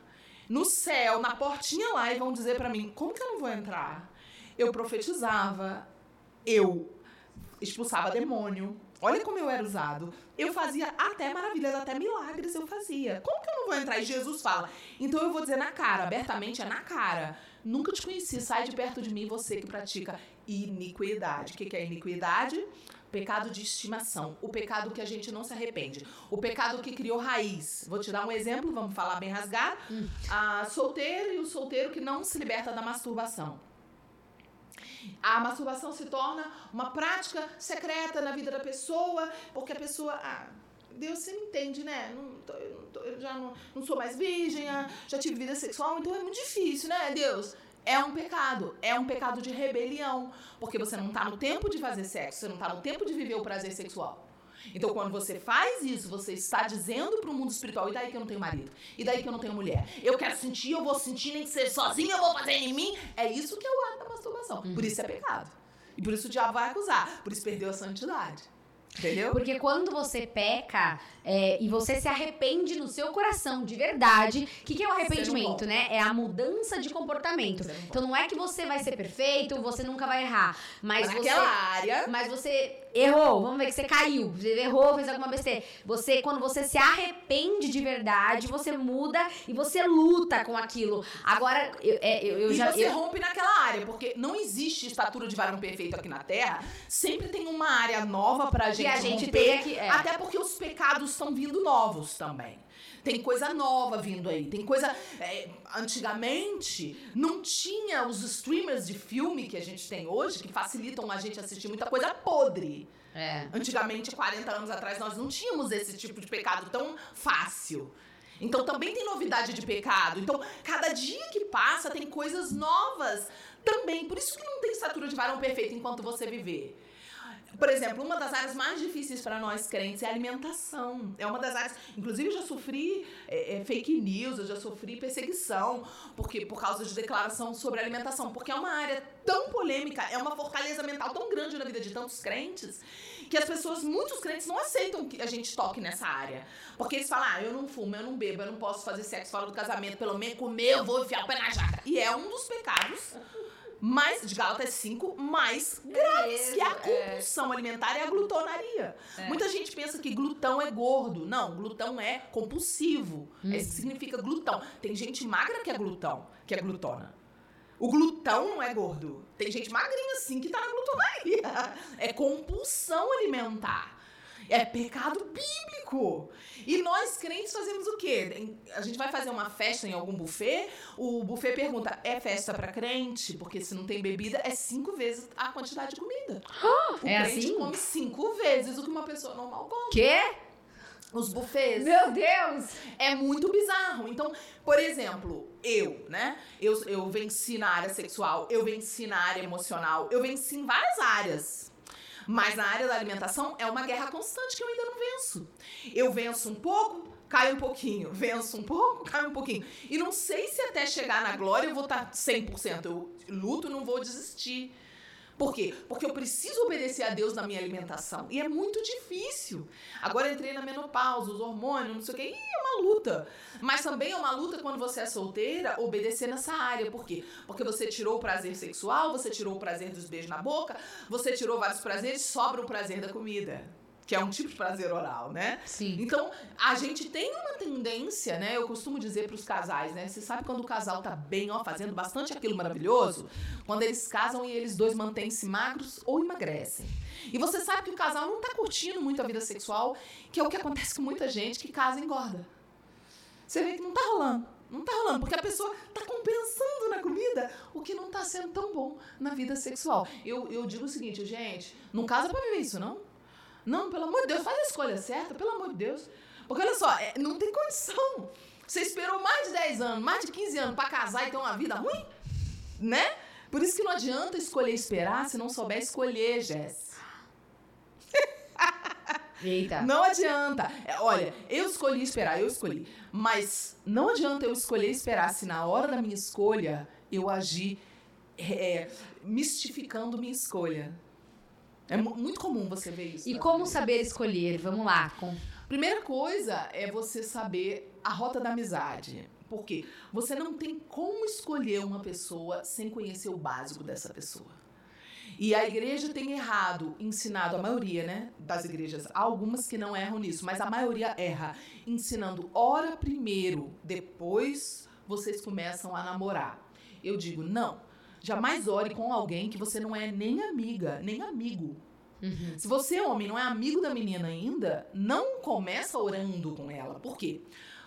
no céu, na portinha lá, e vão dizer para mim, como que eu não vou entrar? Eu profetizava, eu expulsava demônio. Olha como eu era usado. Eu fazia até maravilhas, até milagres eu fazia. Como que eu não vou entrar? E Jesus fala. Então eu vou dizer na cara, abertamente é na cara. Nunca te conheci, sai de perto de mim você que pratica iniquidade. O que, que é iniquidade? Pecado de estimação. O pecado que a gente não se arrepende. O pecado que criou raiz. Vou te dar um exemplo, vamos falar bem rasgado. Hum. A solteiro e o solteiro que não se liberta da masturbação. A masturbação se torna uma prática secreta na vida da pessoa, porque a pessoa. Ah, Deus você me entende, né? Não, tô, não tô, eu já não, não sou mais virgem, ah, já tive vida sexual, então é muito difícil, né, Deus? É um pecado, é um pecado de rebelião, porque você não está no tempo de fazer sexo, você não está no tempo de viver o prazer sexual. Então, quando você faz isso, você está dizendo para o mundo espiritual: e daí que eu não tenho marido? E daí que eu não tenho mulher? Eu quero sentir, eu vou sentir, nem que seja sozinho, eu vou fazer em mim. É isso que é o ato da masturbação. Por isso é pecado. E por isso o diabo vai acusar. Por isso perdeu a santidade. Entendeu? Porque quando você peca é, e você se arrepende no seu coração de verdade, o que, que é o arrependimento, né? É a mudança de comportamento. Então não é que você vai ser perfeito, você nunca vai errar. Mas, mas você. área. Mas você errou, vamos ver que você caiu, você errou, fez alguma besteira. Você, quando você se arrepende de verdade, você muda e você luta com aquilo. Agora, eu, é, eu, eu e já. você eu... rompe naquela área, porque não existe estatura de varão perfeito aqui na Terra. Sempre tem uma área nova pra gente. Que a gente romper, tem aqui. É. Até porque os pecados estão vindo novos também. Tem coisa nova vindo aí. Tem coisa. É, antigamente, não tinha os streamers de filme que a gente tem hoje, que facilitam a gente assistir muita coisa podre. É. Antigamente, 40 anos atrás, nós não tínhamos esse tipo de pecado tão fácil. Então também tem novidade de pecado. Então, cada dia que passa tem coisas novas também. Por isso que não tem estatura de varão perfeito enquanto você viver. Por exemplo, uma das áreas mais difíceis para nós crentes é a alimentação. É uma das áreas. Inclusive, eu já sofri é, é, fake news, eu já sofri perseguição porque, por causa de declaração sobre alimentação. Porque é uma área tão polêmica, é uma fortaleza mental tão grande na vida de tantos crentes, que as pessoas, muitos crentes, não aceitam que a gente toque nessa área. Porque eles falam, ah, eu não fumo, eu não bebo, eu não posso fazer sexo fora do casamento, pelo menos comer, eu vou enfiar o pé na jaca. E é um dos pecados mais, de Gálatas 5, mais graves, que é a compulsão é. alimentar e a glutonaria. É. Muita gente pensa que glutão é gordo. Não, glutão é compulsivo. Hum. Isso significa glutão. Tem gente magra que é glutão, que é glutona. O glutão não é gordo. Tem gente magrinha assim que tá na glutonaria. É compulsão alimentar. É pecado bíblico. E nós crentes fazemos o quê? A gente vai fazer uma festa em algum buffet, o buffet pergunta: é festa para crente? Porque se não tem bebida, é cinco vezes a quantidade de comida. [gasps] o é crente assim? come cinco vezes o que uma pessoa normal come. Quê? Os buffets. Meu Deus! É muito bizarro. Então, por exemplo, eu, né? Eu, eu venci na área sexual, eu venci na área emocional, eu venci em várias áreas. Mas na área da alimentação é uma guerra constante que eu ainda não venço. Eu venço um pouco, cai um pouquinho, venço um pouco, cai um pouquinho. E não sei se até chegar na glória eu vou tá estar 100%. Eu luto, não vou desistir. Por quê? Porque eu preciso obedecer a Deus na minha alimentação. E é muito difícil. Agora entrei na menopausa, os hormônios, não sei o quê. Ih, é uma luta. Mas também é uma luta quando você é solteira, obedecer nessa área. Por quê? Porque você tirou o prazer sexual, você tirou o prazer dos beijos na boca, você tirou vários prazeres, sobra o prazer da comida que é um tipo de prazer oral, né? Sim. Então, a gente tem uma tendência, né? Eu costumo dizer para os casais, né? Você sabe quando o casal tá bem, ó, fazendo bastante aquilo maravilhoso? Quando eles casam e eles dois mantêm-se magros ou emagrecem. E você sabe que o casal não tá curtindo muito a vida sexual, que é o que acontece com muita gente que casa e engorda. Você vê que não tá rolando. Não tá rolando, porque a pessoa tá compensando na comida o que não tá sendo tão bom na vida sexual. Eu, eu digo o seguinte, gente, não casa pra viver isso, não. Não, pelo amor de Deus, faz a escolha certa, pelo amor de Deus. Porque olha só, é, não tem condição. Você esperou mais de 10 anos, mais de 15 anos para casar e ter uma vida ruim? Né? Por isso que não adianta escolher esperar se não souber escolher, Jess. Eita. [laughs] Não adianta. É, olha, eu escolhi esperar, eu escolhi. Mas não adianta eu escolher esperar se na hora da minha escolha eu agir é, mistificando minha escolha. É muito comum você ver isso. E como saber escolher? Vamos lá. Com... Primeira coisa é você saber a rota da amizade. Porque você não tem como escolher uma pessoa sem conhecer o básico dessa pessoa. E a igreja tem errado, ensinado, a maioria né, das igrejas, há algumas que não erram nisso, mas a maioria erra, ensinando ora primeiro, depois vocês começam a namorar. Eu digo, não, Jamais ore com alguém que você não é nem amiga, nem amigo. Uhum. Se você, homem, não é amigo da menina ainda, não começa orando com ela. Por quê?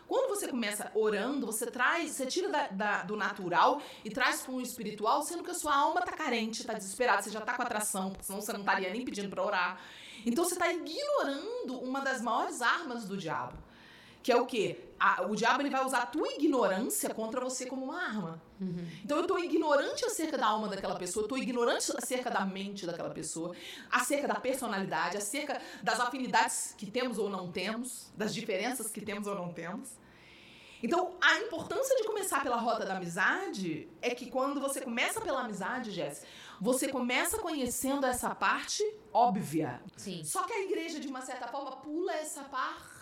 Quando você começa orando, você traz, você tira da, da, do natural e traz para o espiritual, sendo que a sua alma está carente, está desesperada, você já está com atração, senão você não estaria nem pedindo para orar. Então você está ignorando uma das maiores armas do diabo. Que é o quê? A, o diabo ele vai usar a tua ignorância contra você como uma arma. Uhum. Então eu tô ignorante acerca da alma daquela pessoa, tô ignorante acerca da mente daquela pessoa, acerca da personalidade, acerca das afinidades que temos ou não temos, das diferenças que temos ou não temos. Então, a importância de começar pela rota da amizade é que quando você começa pela amizade, Jéssica, você começa conhecendo essa parte óbvia. Sim. Só que a igreja, de uma certa forma, pula essa parte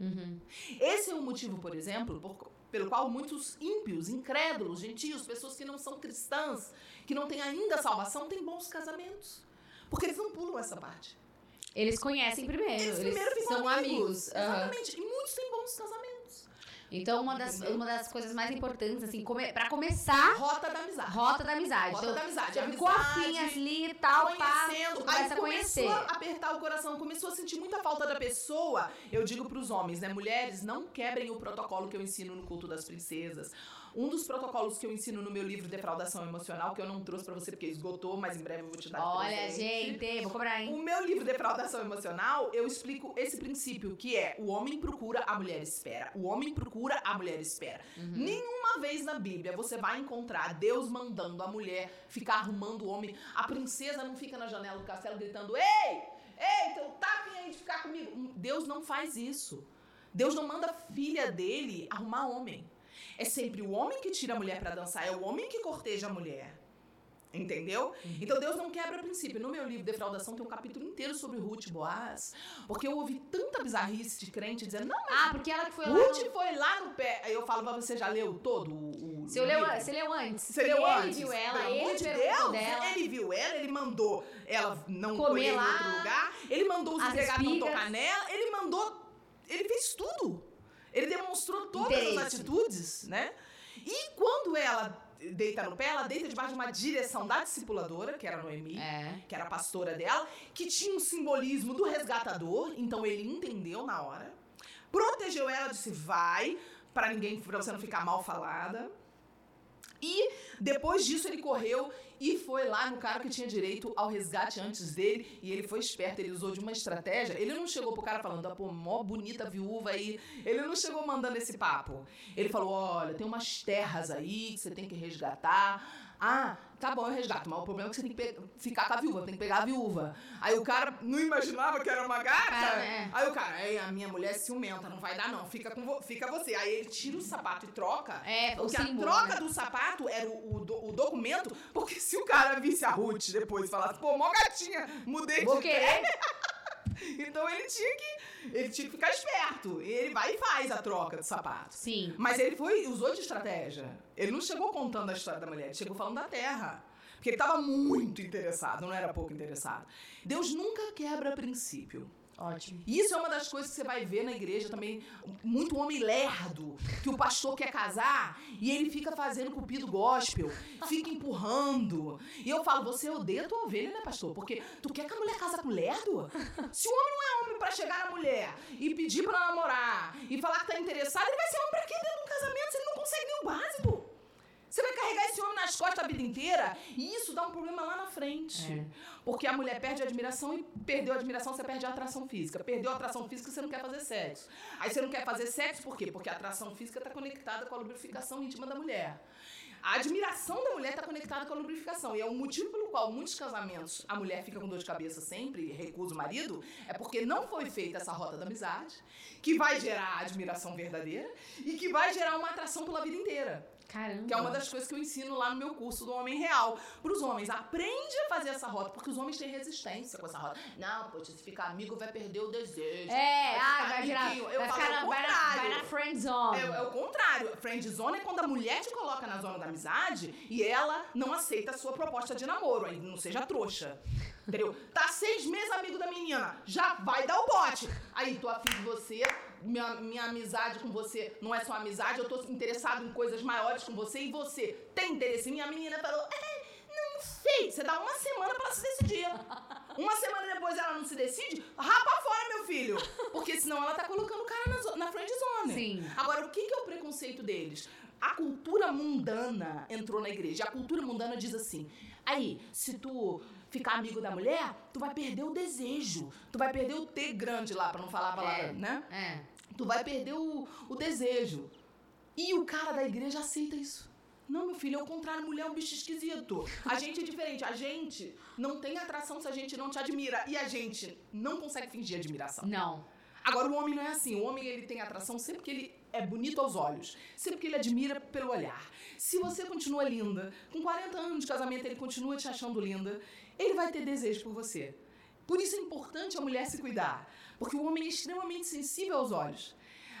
Uhum. Esse é o motivo, por exemplo, por, pelo qual muitos ímpios, incrédulos, gentios, pessoas que não são cristãs, que não têm ainda salvação, têm bons casamentos. Porque eles não pulam essa parte. Eles conhecem primeiro. Eles, eles primeiro são amigos. amigos. Exatamente. Uhum. E muitos têm bons casamentos. Então, uma das, uma das coisas mais importantes, assim, come, pra começar. Rota da amizade. Rota da amizade. Rota então, da amizade. Já ficou afim ali e tal, conhecendo. Pá, começa a conhecer. Começou a apertar o coração, começou a sentir muita falta da pessoa. Eu digo pros homens, né? Mulheres, não quebrem o protocolo que eu ensino no culto das princesas. Um dos protocolos que eu ensino no meu livro Defraudação Emocional, que eu não trouxe para você porque esgotou, mas em breve eu vou te dar Olha, gente, vou cobrar, hein? O meu livro Defraudação Emocional, eu explico esse princípio, que é o homem procura, a mulher espera. O homem procura, a mulher espera. Uhum. Nenhuma vez na Bíblia você vai encontrar Deus mandando a mulher ficar arrumando o homem. A princesa não fica na janela do castelo gritando: Ei! Ei, então tá aí de ficar comigo. Deus não faz isso. Deus não manda a filha dele arrumar homem. É sempre o homem que tira a mulher para dançar, é o homem que corteja a mulher. Entendeu? Uhum. Então Deus não quebra princípio. No meu livro Defraudação tem um capítulo inteiro sobre Ruth Boaz, porque eu ouvi tanta bizarrice de crente dizendo, não, mas ah, porque ela que foi lá. Ruth no... foi lá no pé. Aí eu falo, mas você já leu todo o. Você leu, você leu antes. Você leu ele antes. viu ela, Pelo ele de Deus, dela. Ele viu ela, ele mandou ela não comer lá, em outro lugar, ele mandou os empregados não tocar nela, ele mandou. Ele fez tudo. Ele demonstrou todas as atitudes, né? E quando ela deita no pé, ela deita debaixo de uma direção da discipuladora, que era a Noemi, é. que era a pastora dela, que tinha um simbolismo do resgatador, então ele entendeu na hora. Protegeu ela, disse: vai, para ninguém, para você não ficar mal falada. E depois disso ele correu e foi lá no cara que tinha direito ao resgate antes dele. E ele foi esperto, ele usou de uma estratégia. Ele não chegou pro cara falando, ah, pô, mó bonita viúva aí. Ele não chegou mandando esse papo. Ele falou: olha, tem umas terras aí que você tem que resgatar. Ah, tá bom, eu resgato, mas o problema é que você tem que ficar com a viúva, tem que pegar a viúva. Aí o cara não imaginava que era uma gata. Cara, é. Aí o cara, aí a minha mulher é ciumenta, não vai dar não, fica, com vo fica você. Aí ele tira o sapato e troca. É, porque símbolo, a troca né? do sapato era o, o, o, documento, porque se o cara visse a Ruth depois e falasse, pô, mó gatinha, mudei Vou de querer. [laughs] [laughs] então ele tinha que ele tinha que ficar esperto. Ele vai e faz a troca de sapato. Sim. Mas ele foi usou de estratégia. Ele não chegou contando a história da mulher, ele chegou falando da terra. Porque ele estava muito interessado, não era pouco interessado. Deus nunca quebra princípio. Ótimo. Isso é uma das coisas que você vai ver na igreja também. Muito homem lerdo, que o pastor quer casar e ele fica fazendo cupido gospel, fica empurrando. E eu falo, você odeia tua ovelha, né, pastor? Porque tu quer que a mulher casa com lerdo? Se o homem não é homem para chegar na mulher e pedir para namorar e falar que tá interessado, ele vai ser homem pra quê dentro de um casamento se ele não consegue nem o básico? Você vai carregar esse homem nas costas a vida inteira e isso dá um problema lá na frente. É. Porque a mulher perde a admiração e perdeu a admiração, você perde a atração física. Perdeu a atração física, você não quer fazer sexo. Aí você não quer fazer sexo por quê? Porque a atração física está conectada com a lubrificação íntima da mulher. A admiração da mulher está conectada com a lubrificação. E é o motivo pelo qual muitos casamentos a mulher fica com dor de cabeça sempre e recusa o marido, é porque não foi feita essa rota da amizade, que vai gerar a admiração verdadeira e que vai gerar uma atração pela vida inteira. Caramba. Que é uma das coisas que eu ensino lá no meu curso do Homem Real. Para os homens, aprende a fazer essa rota, porque os homens têm resistência com essa rota. Não, poxa, se ficar amigo vai perder o desejo. É, vai ah, vai virar. Eu vai, ficar na, vai, na, vai na friend zone. É, é, o contrário. Friend zone é quando a mulher te coloca na zona da amizade e ela não aceita a sua proposta de namoro. Aí não seja trouxa. Entendeu? Tá seis meses amigo da menina, já vai dar o bote. Aí, tô afim de você, minha, minha amizade com você não é só amizade, eu tô interessado em coisas maiores com você e você tem interesse em mim. A menina falou, é, não sei. Você dá uma semana pra se decidir. Uma semana depois ela não se decide, rapa fora, meu filho. Porque senão ela tá colocando o cara na, na friend zone. Sim. Agora, o que, que é o preconceito deles? A cultura mundana entrou na igreja. A cultura mundana diz assim: aí, se tu ficar amigo da mulher, tu vai perder o desejo. Tu vai perder o T grande lá, pra não falar a palavra, é, né? É. Tu vai perder o, o desejo. E o cara da igreja aceita isso. Não, meu filho, é o contrário, mulher é um bicho esquisito. A gente é diferente. A gente não tem atração se a gente não te admira. E a gente não consegue fingir admiração. Não. Agora, o homem não é assim. O homem, ele tem atração sempre que ele é bonito aos olhos. Sempre que ele admira pelo olhar. Se você continua linda, com 40 anos de casamento, ele continua te achando linda, ele vai ter desejo por você. Por isso é importante a mulher se cuidar, porque o homem é extremamente sensível aos olhos.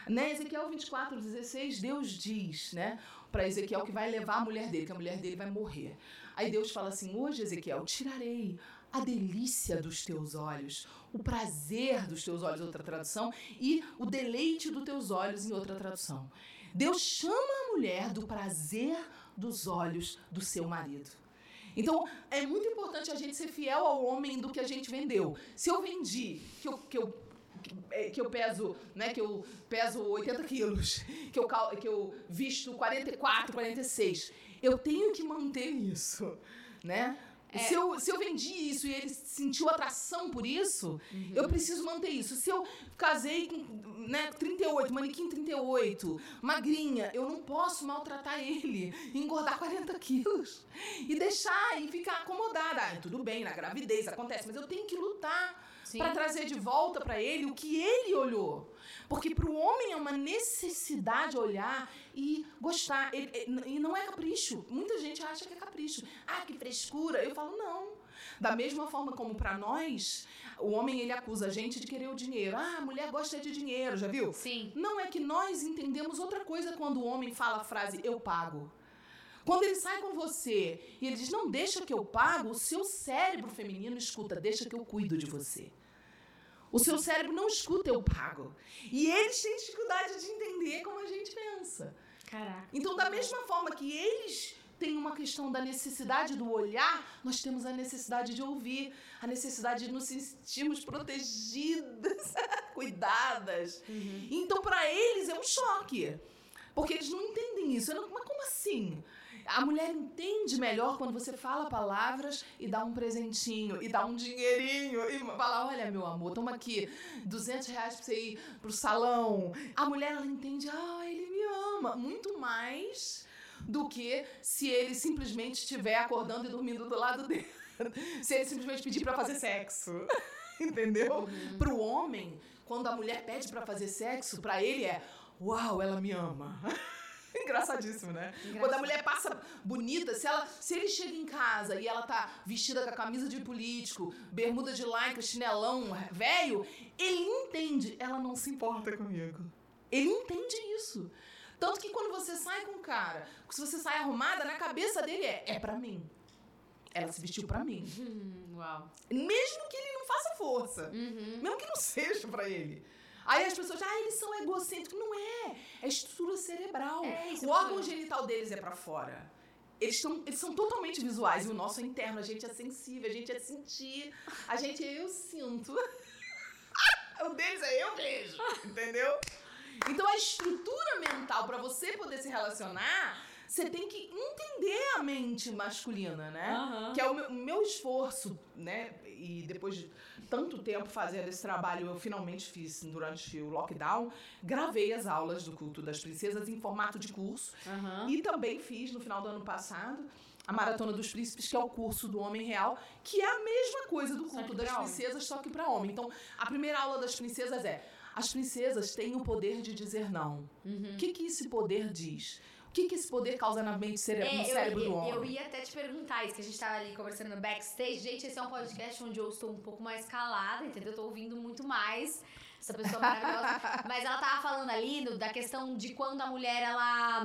Né? Ezequiel 24, 16, Deus diz né, para Ezequiel que vai levar a mulher dele, que a mulher dele vai morrer. Aí Deus fala assim: Hoje, Ezequiel, tirarei a delícia dos teus olhos, o prazer dos teus olhos, outra tradução, e o deleite dos teus olhos, em outra tradução. Deus chama a mulher do prazer dos olhos do seu marido. Então, é muito importante a gente ser fiel ao homem do que a gente vendeu. Se eu vendi que eu, que eu que eu peso, né, que eu peso 80 quilos, [laughs] que eu, que eu visto 44, 46, eu tenho que manter isso, né? É. Se, eu, se eu vendi isso e ele sentiu atração por isso, uhum. eu preciso manter isso. Se eu casei com né, 38, manequim 38, magrinha, eu não posso maltratar ele engordar 40 quilos. E deixar e ficar acomodada. Ah, tudo bem, na gravidez acontece, mas eu tenho que lutar para trazer de volta para ele o que ele olhou. Porque para o homem é uma necessidade olhar e gostar. Ele, e não é capricho. Muita gente acha que é capricho. Ah, que frescura. Eu falo, não. Da mesma forma como para nós, o homem ele acusa a gente de querer o dinheiro. Ah, a mulher gosta de dinheiro, já viu? Sim. Não é que nós entendemos outra coisa quando o homem fala a frase eu pago. Quando ele sai com você e ele diz, não deixa que eu pago, o seu cérebro feminino escuta, deixa que eu cuido de você. O seu cérebro não escuta eu pago. E eles têm dificuldade de entender como a gente pensa. Caraca. Então, da mesma forma que eles têm uma questão da necessidade do olhar, nós temos a necessidade de ouvir, a necessidade de nos sentirmos protegidas, [laughs] cuidadas. Uhum. Então, para eles é um choque. Porque eles não entendem isso. Mas como assim? A mulher entende melhor quando você fala palavras e dá um presentinho, e dá um dinheirinho, e fala: olha, meu amor, toma aqui 200 reais pra você ir pro salão. A mulher, ela entende: ah, ele me ama. Muito mais do que se ele simplesmente estiver acordando e dormindo do lado dele. [laughs] se ele simplesmente pedir para fazer sexo. [laughs] Entendeu? Uhum. Pro homem, quando a mulher pede para fazer sexo, para ele é: uau, ela me ama. [laughs] [laughs] Engraçadíssimo, né? Engraçado. Quando a mulher passa bonita, se, ela, se ele chega em casa e ela tá vestida com a camisa de político, bermuda de lycra, chinelão, velho, ele entende. Ela não se importa comigo. Ele entende isso. Tanto que quando você sai com o cara, se você sai arrumada, na cabeça dele é: é pra mim. Ela se vestiu pra mim. Hum, uau. Mesmo que ele não faça força. Uhum. Mesmo que não seja pra ele. Aí as pessoas, ah, eles são egocêntricos. Não é. É estrutura cerebral. É, o órgão genital deles é para fora. Eles, tão, eles são totalmente visuais e o nosso é interno. A gente é sensível, a gente é sentir. A gente é eu sinto. [laughs] o deles é eu vejo. Entendeu? Então a estrutura mental para você poder se relacionar você tem que entender a mente masculina, né? Uhum. Que é o meu, meu, esforço, né? E depois de tanto tempo fazendo esse trabalho, eu finalmente fiz durante o lockdown. Gravei as aulas do culto das princesas em formato de curso. Uhum. E também fiz no final do ano passado a Maratona dos Príncipes, que é o curso do Homem Real, que é a mesma coisa do culto das princesas, só que para homem. Então, a primeira aula das princesas é: as princesas têm o poder de dizer não. Uhum. O que, que esse poder diz? Que, que esse poder causa na mente cére é, no cérebro eu, do homem? Eu ia até te perguntar isso, que a gente tava ali conversando no backstage. Gente, esse é um podcast onde eu estou um pouco mais calada, entendeu? Eu tô ouvindo muito mais essa pessoa maravilhosa. [laughs] Mas ela tava falando ali no, da questão de quando a mulher ela,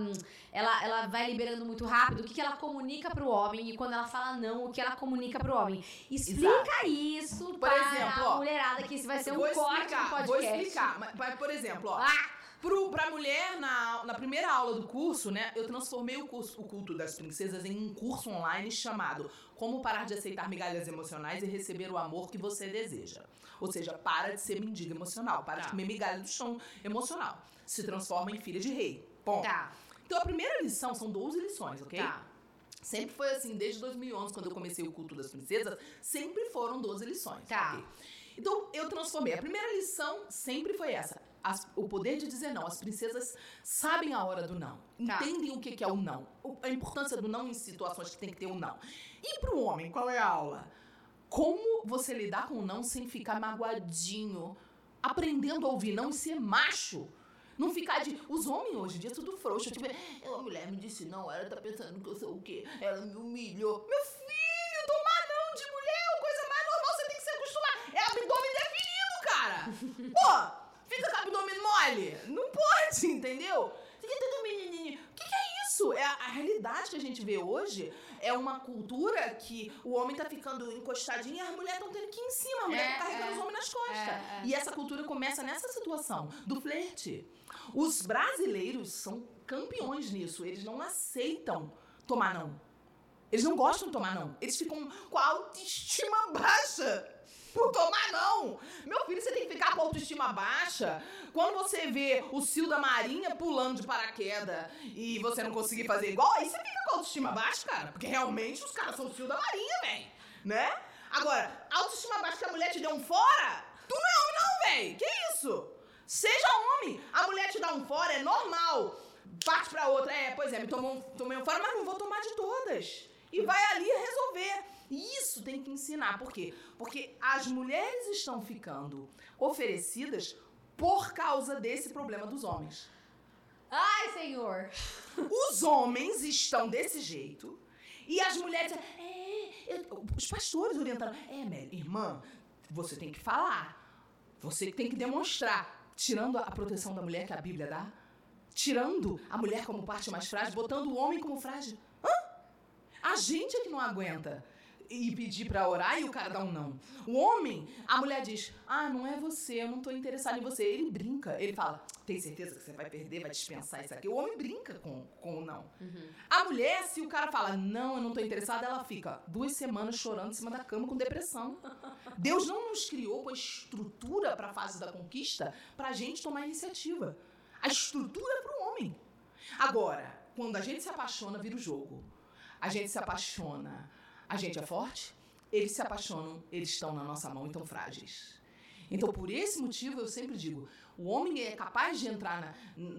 ela, ela vai liberando muito rápido, o que, que ela comunica pro homem e quando ela fala não, o que ela comunica pro homem. Explica Exato. isso por para exemplo, a mulherada, que isso vai ser um corte no podcast. Vou explicar, mas, por exemplo, ó. Ah! Pro, pra mulher, na, na primeira aula do curso, né, eu transformei o, curso, o culto das princesas em um curso online chamado Como Parar de Aceitar Migalhas Emocionais e Receber o Amor que Você Deseja. Ou seja, para de ser mendiga emocional, para tá. de comer migalha do chão emocional. Se transforma em filha de rei. Ponto. Tá. Então a primeira lição são 12 lições, ok? Tá. Sempre foi assim, desde 2011, quando eu comecei o culto das princesas, sempre foram 12 lições. Tá. Okay? Então eu transformei. A primeira lição sempre foi essa as, o poder de dizer não. As princesas sabem a hora do não, tá. entendem o que, que é o não, a importância do não em situações que tem que ter um não. E para o homem, qual é a aula? Como você lidar com o não sem ficar magoadinho, aprendendo a ouvir não e ser macho. Não ficar de. Os homens hoje em dia é tudo frouxo. Tipo, a mulher me disse não, ela tá pensando que eu sou o quê? Ela me humilhou. Meu filho, tomar não de mulher é a coisa mais normal, você tem que se acostumar. É abdômen definido, cara. Pô! Fica com o abdômen mole. Não pode, entendeu? O que, que, é isso? É a, a, realidade que a gente vê hoje é uma cultura que o homem tá ficando encostadinho e as mulheres estão tendo que ir em cima. A mulher é, tá carregando é, os homens nas costas. É, é, e essa cultura começa nessa situação do flerte. Os brasileiros são campeões nisso. Eles não aceitam tomar não. Eles não gostam de tomar não. Eles ficam com a autoestima baixa por tomar não. Meu filho, você tem que ficar com a autoestima baixa. Quando você vê o Cio da Marinha pulando de paraquedas e você não conseguir fazer igual, aí você fica com a autoestima baixa, cara. Porque realmente os caras são o Cio da Marinha, velho. Né? Agora, autoestima baixa que a mulher te deu um fora, tu não é homem não, velho. Que isso? Seja homem. A mulher te dá um fora, é normal. Parte pra outra. É, pois é, me tomou tomei um fora, mas não vou tomar de todas. E vai ali resolver. Isso tem que ensinar. Por quê? Porque as mulheres estão ficando oferecidas por causa desse problema dos homens. Ai, Senhor! [laughs] Os homens estão desse jeito. E as mulheres. É, eu, os pastores orientando. É, Mel, irmã, você tem que falar. Você tem que demonstrar. Tirando a proteção da mulher que a Bíblia dá. Tirando a mulher como parte mais frágil, botando o homem como frágil. Hã? A gente é que não aguenta e pedir para orar e o cara dá um não. O homem, a mulher diz: Ah, não é você, eu não tô interessado em você. Ele brinca, ele fala: Tem certeza que você vai perder, vai dispensar isso aqui? O homem brinca com, com o não. Uhum. A mulher, se o cara fala: Não, eu não tô interessada, ela fica duas semanas chorando em cima da cama com depressão. Deus não nos criou com a estrutura para a fase da conquista pra gente tomar iniciativa. A estrutura é pro homem. Agora, quando a gente se apaixona, vira o jogo. A gente se apaixona, a gente é forte, eles se apaixonam, eles estão na nossa mão e estão frágeis. Então, por esse motivo, eu sempre digo: o homem é capaz de entrar na,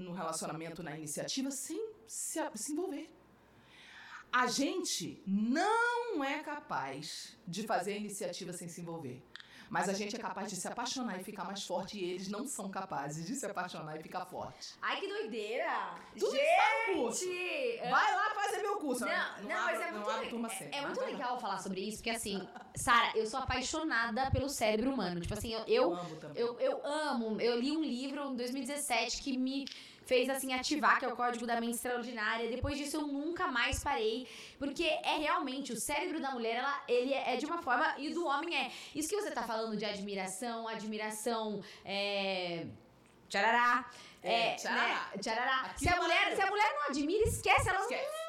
no relacionamento, na iniciativa, sem se, se envolver. A gente não é capaz de fazer a iniciativa sem se envolver. Mas a gente é capaz de se apaixonar e ficar mais forte e eles não são capazes de se apaixonar e ficar forte. Ai, que doideira! Tudo gente! Vai lá fazer meu curso. Não, não, não mas é muito, é, é muito legal falar sobre isso, porque assim, Sara, eu sou apaixonada pelo cérebro humano. Tipo assim, eu, eu, eu, eu amo. Eu li um livro em 2017 que me fez assim ativar, que é o código da mente extraordinária. Depois disso eu nunca mais parei, porque é realmente o cérebro da mulher, ela, ele é de uma forma e do homem é. Isso que você tá falando de admiração, admiração é tcharará. É, é tcharará. Né? tcharará. Se a, mulher, se a mulher não admira, esquece, ela esquece.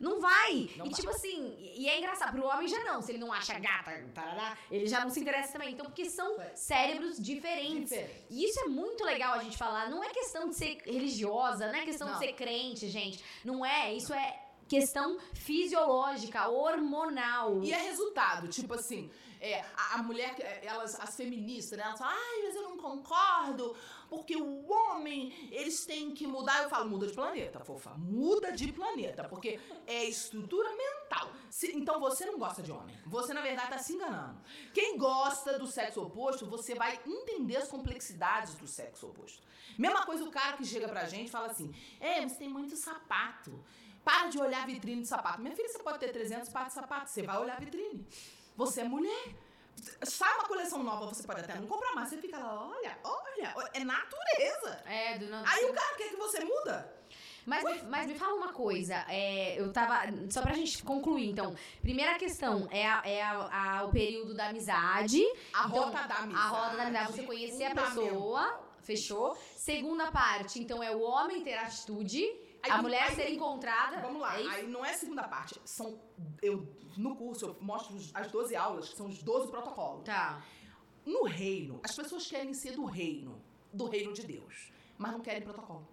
Não vai. Não e vai. tipo assim, e é engraçado, pro homem já não. Se ele não acha gata, tarará, ele já não se interessa também. Então, porque são cérebros diferentes. Diferente. E isso é muito legal a gente falar. Não é questão de ser religiosa, não é questão não. de ser crente, gente. Não é. Isso é questão fisiológica, hormonal. E é resultado, tipo assim, é, a, a, mulher, elas, as feministas, né, elas falam, ai, mas eu não concordo, porque o homem, eles têm que mudar. Eu falo, muda de planeta, fofa. Muda de planeta, porque é estrutura mental. Se, então você não gosta de homem. Você, na verdade, tá se enganando. Quem gosta do sexo oposto, você vai entender as complexidades do sexo oposto. Mesma coisa o cara que chega pra gente e fala assim: é, você tem muito sapato. Para de olhar vitrine de sapato. Minha filha, você pode ter 300 pares de sapato. Você vai olhar vitrine. Você é mulher. Sai uma coleção nova, você pode até não comprar mais. Você fica lá, olha, olha, é natureza. É, do não... Aí o cara quer que você muda. Mas, me, mas me fala uma coisa, é, eu tava. Só pra gente concluir, então. Primeira questão é, a, é a, a, o período da amizade. A então, rota da amizade. A rota da amizade, você conhecer a pessoa, fechou. Segunda parte, então, é o homem ter atitude. Aí, a mulher aí, ser encontrada. Vamos lá, é aí não é a segunda parte. São. Eu, no curso, eu mostro as 12 aulas, que são os 12 protocolos. Tá. No reino, as pessoas querem ser do reino, do reino de Deus, mas não querem protocolo.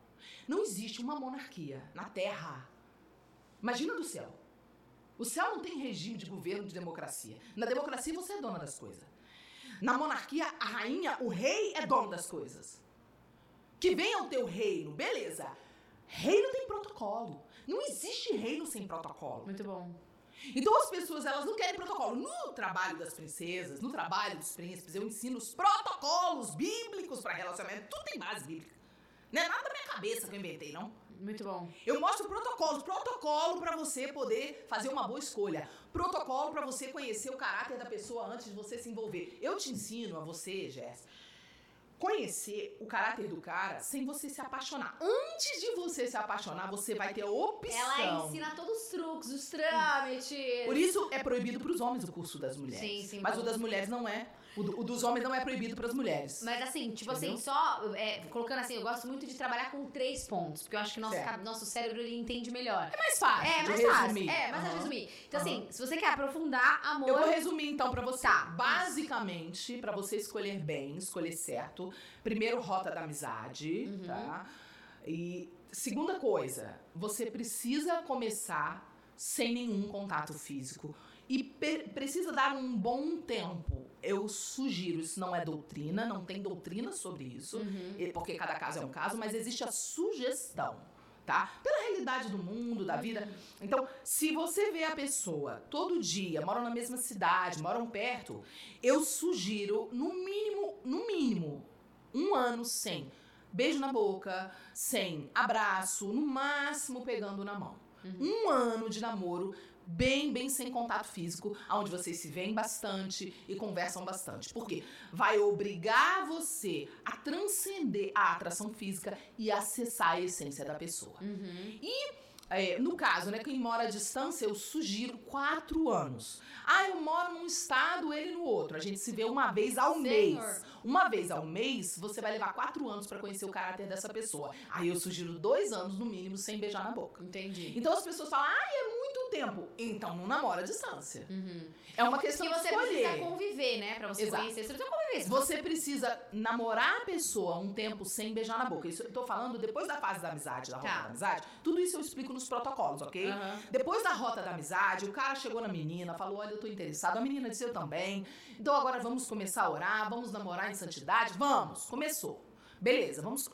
Não existe uma monarquia na Terra. Imagina do céu. O céu não tem regime de governo de democracia. Na democracia você é dona das coisas. Na monarquia, a rainha, o rei é dono das coisas. Que venha o teu reino, beleza. Reino tem protocolo. Não existe reino sem protocolo. Muito bom. Então as pessoas elas não querem protocolo. No trabalho das princesas, no trabalho dos príncipes, eu ensino os protocolos bíblicos para relacionamento. Tudo tem base bíblica. Não é nada da minha cabeça que eu inventei, não. Muito bom. Eu mostro protocolos, protocolo para você poder fazer uma boa escolha, protocolo para você conhecer o caráter da pessoa antes de você se envolver. Eu te ensino a você, Jéssica, conhecer o caráter do cara sem você se apaixonar. Antes de você se apaixonar, você vai ter a opção. Ela ensina todos os truques, os trâmites. Por isso é proibido para os homens o curso das mulheres. Sim, sim. Mas o das mulheres não é. O, o, dos homens não é proibido para as mulheres. Mas assim, tipo assim, Entendeu? assim, só é, colocando assim, eu gosto muito de trabalhar com três pontos, porque eu acho que nosso, nosso cérebro ele entende melhor. É mais fácil. É, mais fácil. É, mais uhum. resumir. Então, uhum. assim, se você quer aprofundar, amor. Eu vou resumir então para você. Tá. Basicamente, para você escolher bem, escolher certo, primeiro, rota da amizade, uhum. tá? E segunda coisa, você precisa começar sem nenhum contato físico e precisa dar um bom tempo. Eu sugiro, isso não é doutrina, não tem doutrina sobre isso, uhum. porque cada caso é um caso, mas existe a sugestão. Tá? Pela realidade do mundo, da vida. Então, se você vê a pessoa todo dia, moram na mesma cidade, moram perto, eu sugiro, no mínimo, no mínimo, um ano sem beijo na boca, sem abraço, no máximo pegando na mão. Uhum. Um ano de namoro bem, bem sem contato físico, onde vocês se veem bastante e conversam bastante. Porque vai obrigar você a transcender a atração física e acessar a essência da pessoa. Uhum. E é, no caso, né, quem mora à distância, eu sugiro quatro anos. Ah, eu moro num estado, ele no outro. A gente se vê uma vez ao Senhor. mês. Uma vez ao mês, você vai levar quatro anos para conhecer o caráter dessa pessoa. Aí eu sugiro dois anos, no mínimo, sem beijar na boca. Entendi. Então as pessoas falam, ah, é muito tempo. Então não namora à distância. Uhum. É uma questão Porque você escolher. precisa conviver, né? Pra você Exato. conhecer, você precisa conviver. Você precisa namorar a pessoa um tempo sem beijar na boca. Isso eu tô falando depois da fase da amizade, da rota Tá. da amizade. Tudo isso eu explico nos protocolos, ok? Aham. Depois da rota da amizade, o cara chegou na menina, falou: Olha, eu tô interessado. A menina disse: Eu também. Então agora vamos começar a orar, vamos namorar em santidade? Vamos. Começou. Beleza, vamos.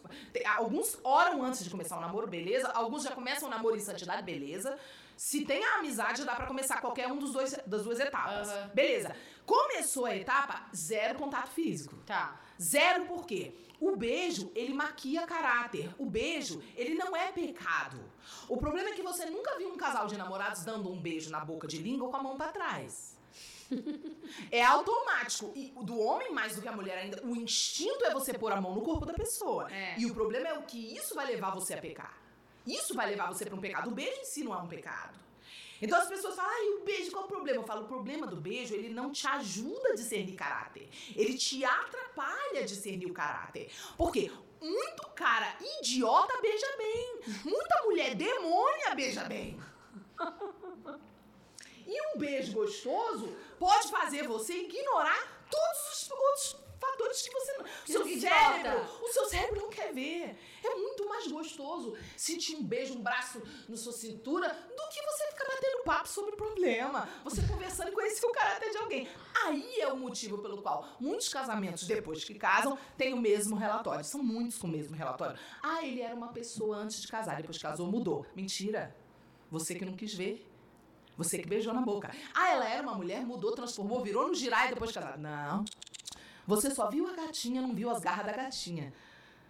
Alguns oram antes de começar o namoro, beleza. Alguns já começam o namoro em santidade, beleza. Se tem a amizade, dá pra começar qualquer um dos dois, das duas etapas. Aham. Beleza. Começou a etapa, zero contato físico. Tá. Zero por quê? O beijo, ele maquia caráter. O beijo, ele não é pecado. O problema é que você nunca viu um casal de namorados dando um beijo na boca de língua com a mão pra trás. É automático. E o do homem, mais do que a mulher ainda, o instinto é você pôr a mão no corpo da pessoa. É. E o problema é o que isso vai levar você a pecar. Isso vai levar você para um pecado. O beijo em si não é um pecado. Então as pessoas falam, ai, o beijo, qual é o problema? Eu falo, o problema do beijo, ele não te ajuda a discernir caráter. Ele te atrapalha a discernir o caráter. Por quê? Muito cara idiota beija bem. Muita mulher demônia beija bem. E um beijo gostoso pode fazer você ignorar todos os outros fatores que você não. O seu cérebro, o seu cérebro não quer ver. É muito mais gostoso sentir um beijo, um braço na sua cintura, do que você ficar batendo papo sobre problema. Você conversando e conhecer o caráter de alguém. Aí é o motivo pelo qual muitos casamentos, depois que casam, têm o mesmo relatório. São muitos com o mesmo relatório. Ah, ele era uma pessoa antes de casar, depois casou, mudou. Mentira. Você que não quis ver. Você que beijou na boca. Ah, ela era uma mulher, mudou, transformou, virou no girai depois de casar. Não. Você só viu a gatinha, não viu as garras da gatinha.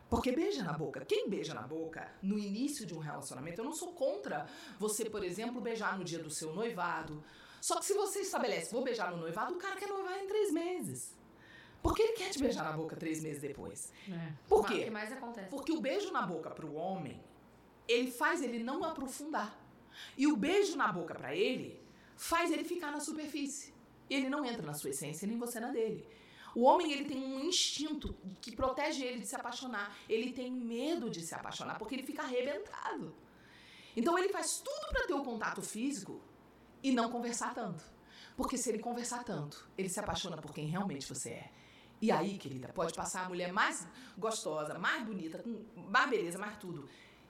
Porque beija na boca. Quem beija na boca no início de um relacionamento, eu não sou contra você, por exemplo, beijar no dia do seu noivado. Só que se você estabelece, vou beijar no noivado, o cara quer noivar em três meses. Porque ele quer te beijar na boca três meses depois. Por O quê? que mais acontece? Porque o beijo na boca pro homem, ele faz ele não aprofundar. E o beijo na boca pra ele faz ele ficar na superfície. Ele não entra na sua essência, nem você na dele. O homem, ele tem um instinto que protege ele de se apaixonar. Ele tem medo de se apaixonar, porque ele fica arrebentado. Então ele faz tudo pra ter o contato físico e não conversar tanto. Porque se ele conversar tanto, ele se apaixona por quem realmente você é. E aí, querida, pode passar a mulher mais gostosa, mais bonita, com mais beleza, mais tudo.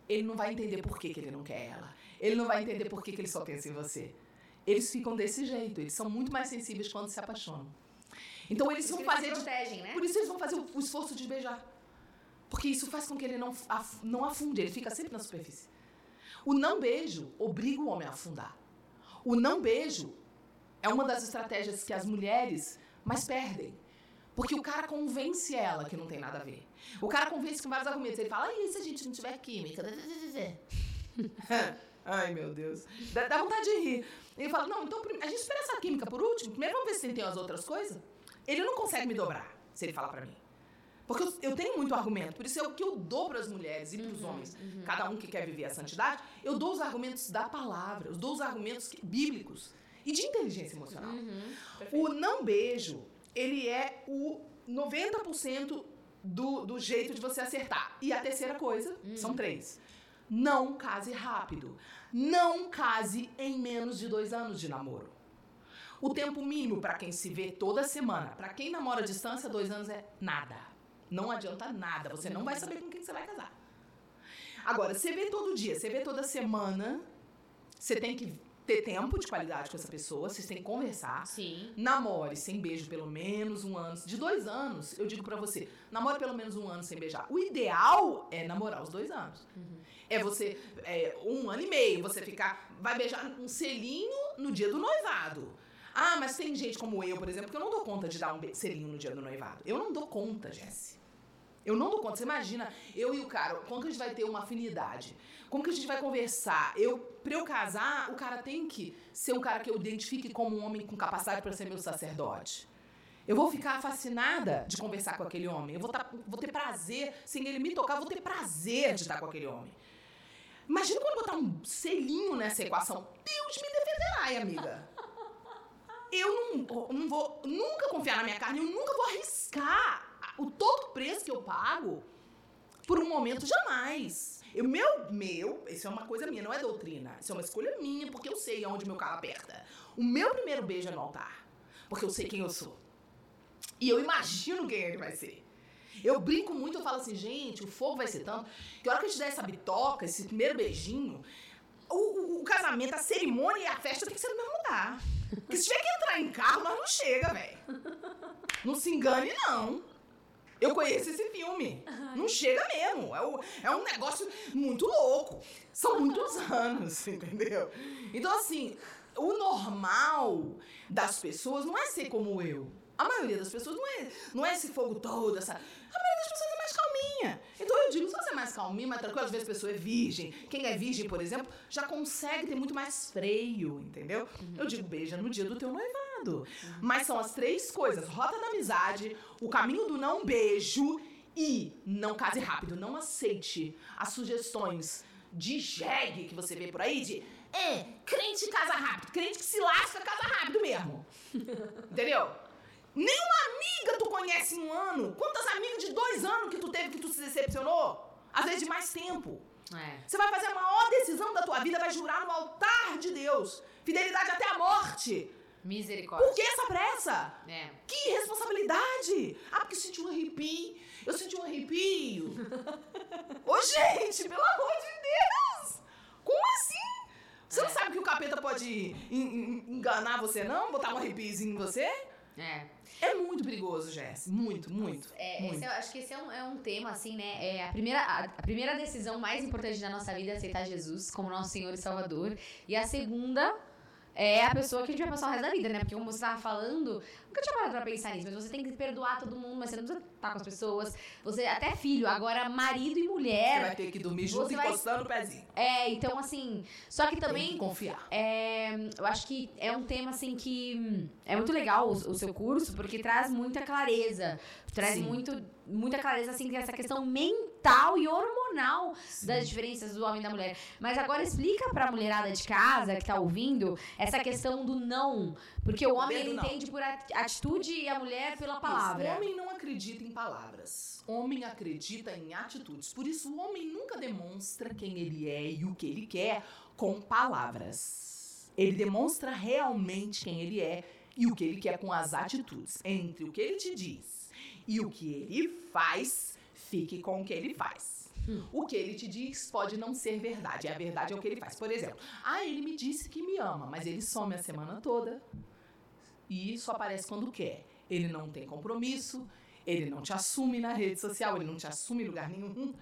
Ele não vai entender por que, que ele não quer ela. Ele não vai entender por que, que ele só pensa em você. Eles ficam desse jeito, eles são muito mais sensíveis quando se apaixonam. Então eles Por vão fazer. eles de- protegem, né? Por isso eles vão fazer o o esforço de beijar. Porque isso faz com que ele não, af- não afunde, ele fica sempre na superfície. O não beijo obriga o homem a afundar. O não beijo é uma das estratégias que as mulheres mais perdem. Porque o cara convence ela que não tem nada a ver. O cara convence com vários argumentos. Ele fala, e se a gente não tiver química? [laughs] Ai, meu Deus. Dá, dá vontade de rir. Ele fala, não, então a gente espera essa química por último. Primeiro vamos ver se tem as outras coisas. Ele não consegue me dobrar, se ele falar pra mim. Porque eu, eu tenho muito argumento. Por isso é o que eu dou pras mulheres e pros homens. Cada um que quer viver a santidade. Eu dou os argumentos da palavra. Eu dou os argumentos bíblicos. E de inteligência emocional. Uhum. O não beijo, ele é o 90% do, do jeito de você acertar. E a terceira coisa, são três. Não case rápido. Não case em menos de dois anos de namoro. O tempo mínimo para quem se vê toda semana, para quem namora à distância, dois anos é nada. Não adianta nada. Você não vai saber com quem você vai casar. Agora, você vê todo dia, você vê toda semana, você tem que ter tempo de qualidade com essa pessoa, vocês têm que conversar. Sim. Namore sem beijo pelo menos um ano. De dois anos, eu digo pra você, namore pelo menos um ano sem beijar. O ideal é namorar os dois anos. É você, é, um ano e meio, você ficar, vai beijar um selinho no dia do noivado. Ah, mas tem gente como eu, por exemplo, que eu não dou conta de dar um selinho no dia do noivado. Eu não dou conta, Jesse. Eu não dou conta. Você imagina, eu e o cara, como que a gente vai ter uma afinidade? Como que a gente vai conversar? Eu, pra eu casar, o cara tem que ser um cara que eu identifique como um homem com capacidade para ser meu sacerdote. Eu vou ficar fascinada de conversar com aquele homem. Eu vou, tá- vou ter prazer, sem ele me tocar, eu vou ter prazer de estar com aquele homem. Imagina quando botar um selinho nessa equação. Deus me defenderá, amiga. Eu não, não vou nunca confiar na minha carne, eu nunca vou arriscar o todo preço que eu pago por um momento, jamais. O meu, meu, isso é uma coisa minha, não é doutrina. Isso é uma escolha minha, porque eu sei aonde meu carro aperta. O meu primeiro beijo é no altar. Porque eu sei quem eu sou. E eu imagino quem ele vai ser. Eu brinco muito, eu falo assim, gente, o fogo vai ser tanto que a hora que eu te der essa bitoca, esse primeiro beijinho, o, o, casamento, a cerimônia e a festa tem que ser no mesmo lugar. Porque se tiver que entrar em carro, nós não chega, velho. Não se engane, não. Eu conheço esse filme. Não chega mesmo. É, o, é um negócio muito louco. São muitos [laughs] anos, entendeu? Então, assim, o normal das pessoas não é ser como eu. A maioria das pessoas não é, não é esse fogo todo, essa. A maioria das pessoas é calminha. Então eu digo, se você é mais calminha, mais tranquila, às vezes a pessoa é virgem. Quem é virgem, por exemplo, já consegue ter muito mais freio, entendeu? Eu digo, beija no dia do teu noivado. Mas são as três coisas: rota da amizade, o caminho do não beijo e não case rápido. Não aceite as sugestões de jegue que você vê por aí de é, crente casa rápido, crente que se lasca casa rápido mesmo. [laughs] Entendeu? Nenhuma amiga tu conhece em um ano. Quantas amigas de dois anos que tu teve que tu se decepcionou? Às vezes de mais tempo. É. Você vai fazer a maior decisão da tua vida, vai jurar no altar de Deus. Fidelidade até a morte. Misericórdia. Por que essa pressa? É. Que responsabilidade! Ah, porque eu senti um arrepio. Eu senti um arrepio. [laughs] Ô, gente, pelo amor de Deus! Como assim? Você é. não sabe que o capeta pode enganar você, não? Botar um arrepiozinho em você? É. É muito perigoso, Jess. Muito, muito. É, muito. Esse, eu acho que esse é um, é um tema, assim, né? É a, primeira, a, a, primeira decisão mais importante da nossa vida é aceitar Jesus como nosso Senhor e Salvador. E a segunda é a pessoa que a gente vai passar o resto da vida, né? Porque como você estava falando, nunca tinha parado pra pensar nisso, mas você tem que perdoar todo mundo, mas você não precisa estar com as pessoas. Você, até filho, agora marido e mulher. Você vai ter que dormir junto vai... encostando o pezinho. É, então assim. Só que também. Tem que confiar. É, eu acho que é um tema assim que é muito legal o, o seu curso, porque traz muita clareza. Traz muito, muita clareza, assim, essa questão mental e hormonal Sim. das diferenças do homem e da mulher. Mas agora explica pra mulherada de casa que tá ouvindo essa questão do não. Porque o homem ele entende por atitude e a mulher pela palavra. o homem não acredita em palavras. O homem acredita em atitudes. Por isso, o homem nunca demonstra quem ele é e o que ele quer com palavras. Ele demonstra realmente quem ele é e o que ele quer com as atitudes. Entre o que ele te diz e o que ele faz, fique com o que ele faz. Hum. O que ele te diz pode não ser verdade. A verdade é o que ele faz. Por exemplo, ah, ele me disse que me ama, mas ele some a semana toda e só aparece quando quer. Ele não tem compromisso, ele não te assume na rede social, ele não te assume em lugar nenhum.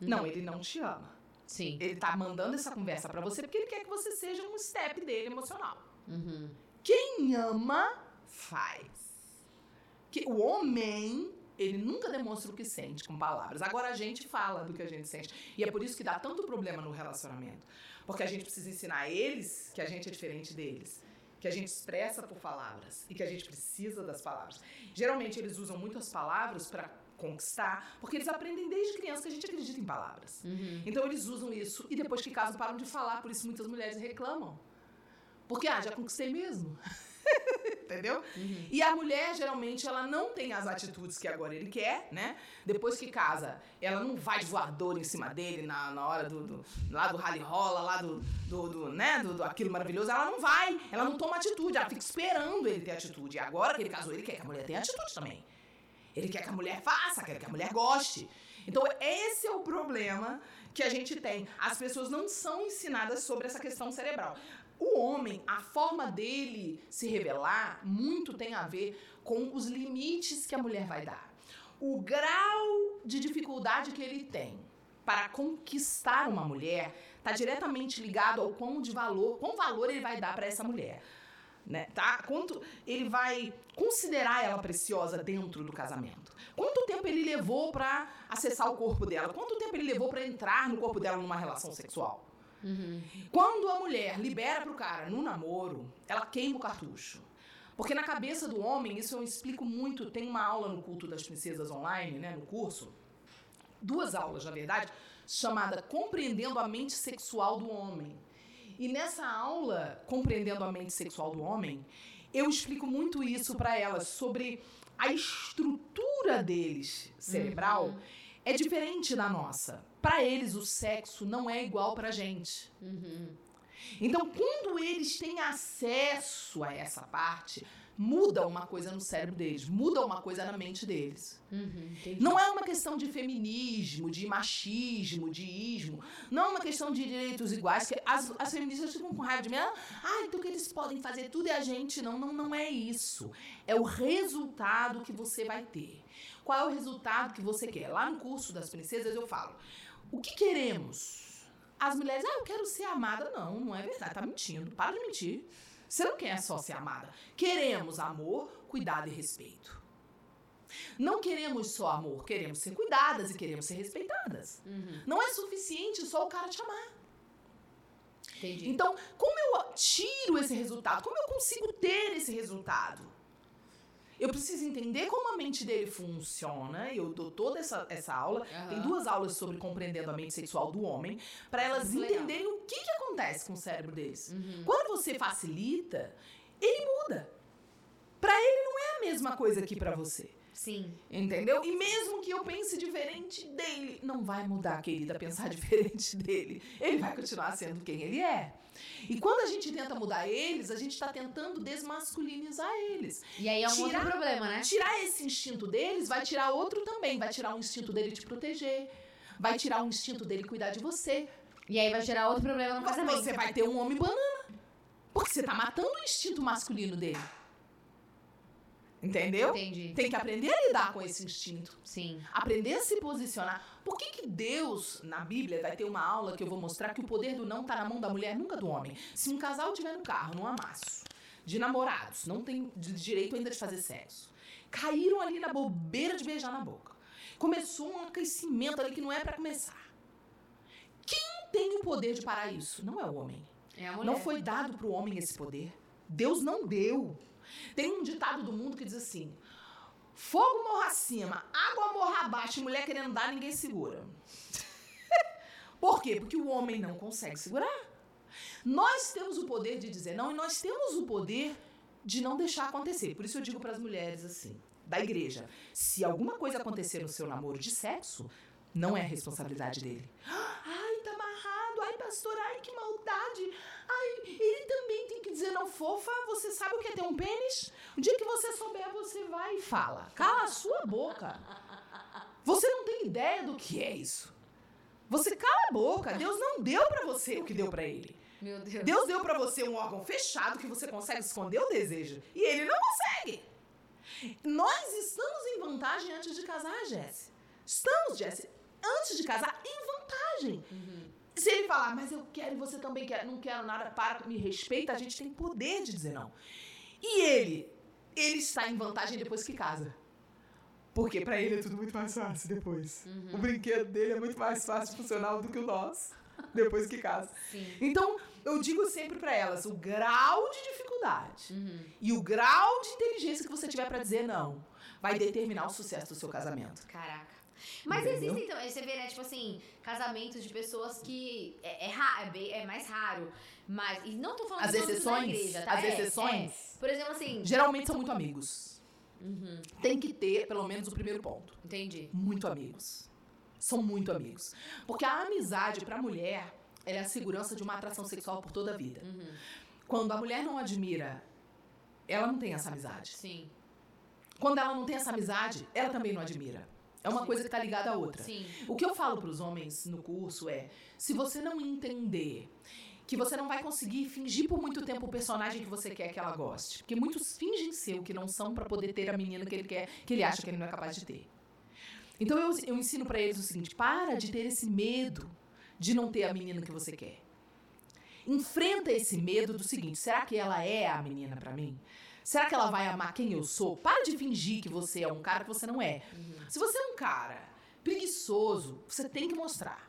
Não, ele não te ama. Sim. Ele tá mandando essa conversa para você porque ele quer que você seja um step dele emocional. Uhum. Quem ama, faz que o homem ele nunca demonstra o que sente com palavras. Agora a gente fala do que a gente sente. E é por isso que dá tanto problema no relacionamento. Porque a gente precisa ensinar eles que a gente é diferente deles. Que a gente expressa por palavras. E que a gente precisa das palavras. Geralmente eles usam muito as palavras para conquistar, porque eles aprendem desde criança que a gente acredita em palavras. Uhum. Então eles usam isso e depois que casam param de falar, por isso muitas mulheres reclamam. Porque, ah, já conquistei mesmo. [laughs] Entendeu? Uhum. E a mulher, geralmente, ela não tem as atitudes que agora ele quer, né? Depois que casa, ela não vai de voador em cima dele na, na hora do, do lá do rally rola, lá do, do, do né? Do, do, aquilo maravilhoso. Ela não vai, ela não toma atitude, ela fica esperando ele ter atitude. E agora que ele casou, ele quer que a mulher tenha atitude também. Ele quer que a mulher faça, quer que a mulher goste. Então, esse é o problema que a gente tem. As pessoas não são ensinadas sobre essa questão cerebral. O homem, a forma dele se revelar, muito tem a ver com os limites que a mulher vai dar. O grau de dificuldade que ele tem para conquistar uma mulher está diretamente ligado ao quão de valor, quão valor ele vai dar para essa mulher. Né, tá? Quanto ele vai considerar ela preciosa dentro do casamento? Quanto tempo ele levou para acessar o corpo dela? Quanto tempo ele levou para entrar no corpo dela numa relação sexual? Uhum. Quando a mulher libera pro cara no namoro, ela queima o cartucho. Porque na cabeça do homem, isso eu explico muito, tem uma aula no culto das princesas online, né, no curso, duas aulas, na verdade, chamada Compreendendo a Mente Sexual do Homem. E nessa aula, Compreendendo a Mente Sexual do Homem, eu explico muito isso para elas sobre a estrutura deles cerebral uhum. é diferente da nossa. Para eles, o sexo não é igual pra gente. Uhum. Então, quando eles têm acesso a essa parte, muda uma coisa no cérebro deles, muda uma coisa na mente deles. Uhum. Não é uma questão de feminismo, de machismo, de ismo. Não é uma questão de direitos iguais. Que as, as feministas ficam com raiva de mim. Ah, então que eles podem fazer tudo e a gente não. Não, não é isso. É o resultado que você vai ter. Qual é o resultado que você quer? Lá no curso das princesas eu falo. O que queremos? As mulheres, ah, eu quero ser amada. Não, não é verdade. Tá mentindo. Para de mentir. Você não quer só ser amada. Queremos amor, cuidado e respeito. Não queremos só amor, queremos ser cuidadas e queremos ser respeitadas. Uhum. Não é suficiente só o cara te amar. Entendi. Então, como eu tiro esse resultado? Como eu consigo ter esse resultado? Eu preciso entender como a mente dele funciona. Eu dou toda essa, essa aula. Aham. Tem duas aulas sobre compreendendo a mente sexual do homem, para elas legal. entenderem o que, que acontece com o cérebro deles. Uhum. Quando você facilita, ele muda. Pra ele não é a mesma coisa que pra você. Sim. Entendeu? E mesmo que eu pense diferente dele, não vai mudar, querida, pensar [laughs] diferente dele. Ele vai continuar sendo quem ele é. E quando a gente tenta mudar eles, a gente está tentando desmasculinizar eles. E aí é um Tirar- outro problema, né? Tirar esse instinto deles vai tirar outro também. Vai tirar o instinto dele te proteger. Vai tirar o instinto dele cuidar de você. E aí vai gerar outro problema no casamento. Você vai ter um homem banana. Porque você tá matando o instinto masculino dele. Entendeu? Entendi. Tem que aprender a lidar com esse instinto. Sim. Aprender a se posicionar. Por que, que Deus, na Bíblia, vai ter uma aula que eu vou mostrar que o poder do não tá na mão da mulher, nunca do homem. Se um casal tiver no carro, num amasso, de namorados, não tem direito ainda de fazer sexo, caíram ali na bobeira de beijar na boca. Começou um aquecimento ali que não é pra começar. Quem tem o poder de parar isso? Não é o homem. É a mulher. Não foi dado para o homem esse poder. Deus não deu. Tem um ditado do mundo que diz assim: fogo morra acima, água morra abaixo, mulher querendo dar, ninguém segura. [laughs] Por quê? Porque o homem não consegue segurar. Nós temos o poder de dizer não e nós temos o poder de não deixar acontecer. Por isso eu digo para as mulheres assim, da igreja: se alguma coisa acontecer no seu namoro de sexo, não é responsabilidade dele. [gasps] Ai, tá amarrado. Ai, pastor, ai, que maldade. Ai, ele também dizer, não, fofa, você sabe o que é ter um pênis? O dia que você souber, você vai e fala. Cala a sua boca. Você não tem ideia do que é isso. Você cala a boca. Deus não deu pra você o que deu pra ele. Meu Deus. Deus deu pra você um órgão fechado que você consegue esconder o desejo. E ele não consegue. Nós estamos em vantagem antes de casar, Jesse. Estamos, Jesse, antes de casar, em vantagem. Uhum. Se ele falar, mas eu quero e você também quer, não quero nada, para, me respeita, a gente tem poder de dizer não. E ele, ele está em vantagem depois que casa. Porque pra ele é tudo muito mais fácil depois. Uhum. O brinquedo dele é muito mais fácil de funcionar do que o nosso, depois que casa. Sim. Então, eu digo sempre pra elas, o grau de dificuldade Uhum. e o grau de inteligência que você tiver pra dizer não vai determinar o sucesso do seu casamento. Caraca. Mas Entendeu? existem também, você vê, né, tipo assim, casamentos de pessoas que é, é, ra- é, é mais raro. Mas, e não tô falando As de todos da exceções? igreja, tá? As É, exceções? é. Por exemplo, assim. Geralmente são muito amigos. Uhum, Tem que ter pelo menos o primeiro ponto. entendi. Muito amigos. São muito amigos. Porque a amizade pra mulher é a segurança de uma atração sexual por toda a vida. Uhum, Quando a mulher não admira, ela não tem essa amizade. sim, Quando ela não tem essa amizade, ela também não admira. É uma coisa que tá ligada à outra. sim. O que eu falo para os homens no curso é: se você não entender que você não vai conseguir fingir por muito tempo o personagem que você quer que ela goste, porque muitos fingem ser o que não são para poder ter a menina que ele quer, que ele acha que ele não é capaz de ter. Então eu, eu ensino para eles o seguinte: para de ter esse medo de não ter a menina que você quer. Enfrenta esse medo do seguinte: será que ela é a menina para mim? Será que ela vai amar quem eu sou? Para de fingir que você é um cara que você não é. Se você é um cara preguiçoso, você tem que mostrar.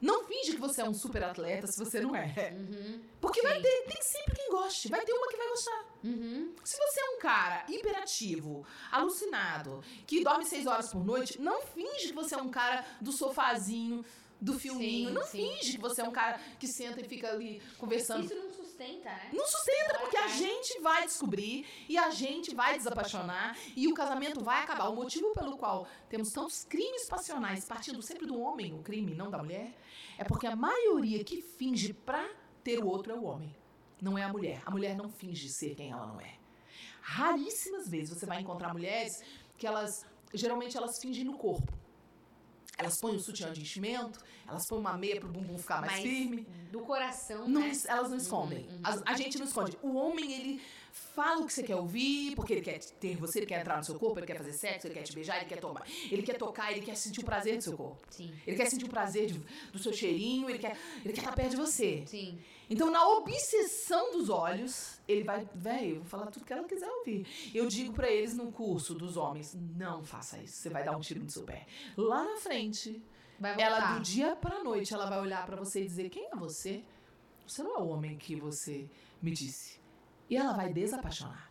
Não finge que você é um super atleta se você não é. Uhum, Porque vai ter, tem sempre quem goste. Vai ter uma que vai gostar. uhum. Se você é um cara hiperativo, alucinado, que dorme seis horas por noite, não finge que você é um cara do sofazinho, do filminho. Sim, não sim. finge que você é um cara que senta e fica ali conversando. Isso não sustenta. né? Não sustenta, porque a gente vai descobrir e a gente vai desapaixonar e o casamento vai acabar. O motivo pelo qual temos tantos crimes passionais partindo sempre do homem, o crime, não da mulher, é porque a maioria que finge pra ter o outro é o homem. Não é a mulher. A mulher não finge ser quem ela não é. Raríssimas vezes você vai encontrar mulheres que elas, geralmente elas fingem no corpo. Elas põem o sutiã de enchimento, elas põem uma meia pro bumbum ficar mais firme. Do coração, Não né? elas não escondem. uhum. As- A, gente não esconde. O homem, ele fala o que você quer ouvir, porque ele quer ter você, ele quer entrar no seu corpo, ele quer fazer sexo, ele quer te beijar, ele quer tomar. Ele quer tocar, ele quer sentir o prazer do seu corpo. Sim, Ele quer sentir o prazer de- do seu cheirinho, ele quer, ele quer estar perto de você. sim. Então, na obsessão dos olhos, ele vai, velho, eu vou falar tudo que ela quiser ouvir. Eu digo pra eles no curso dos homens, não faça isso, você vai dar um tiro no seu pé. Lá na frente, ela do dia pra noite, ela vai olhar pra você e dizer, quem é você? Você não é o homem que você me disse. E ela vai desapaixonar.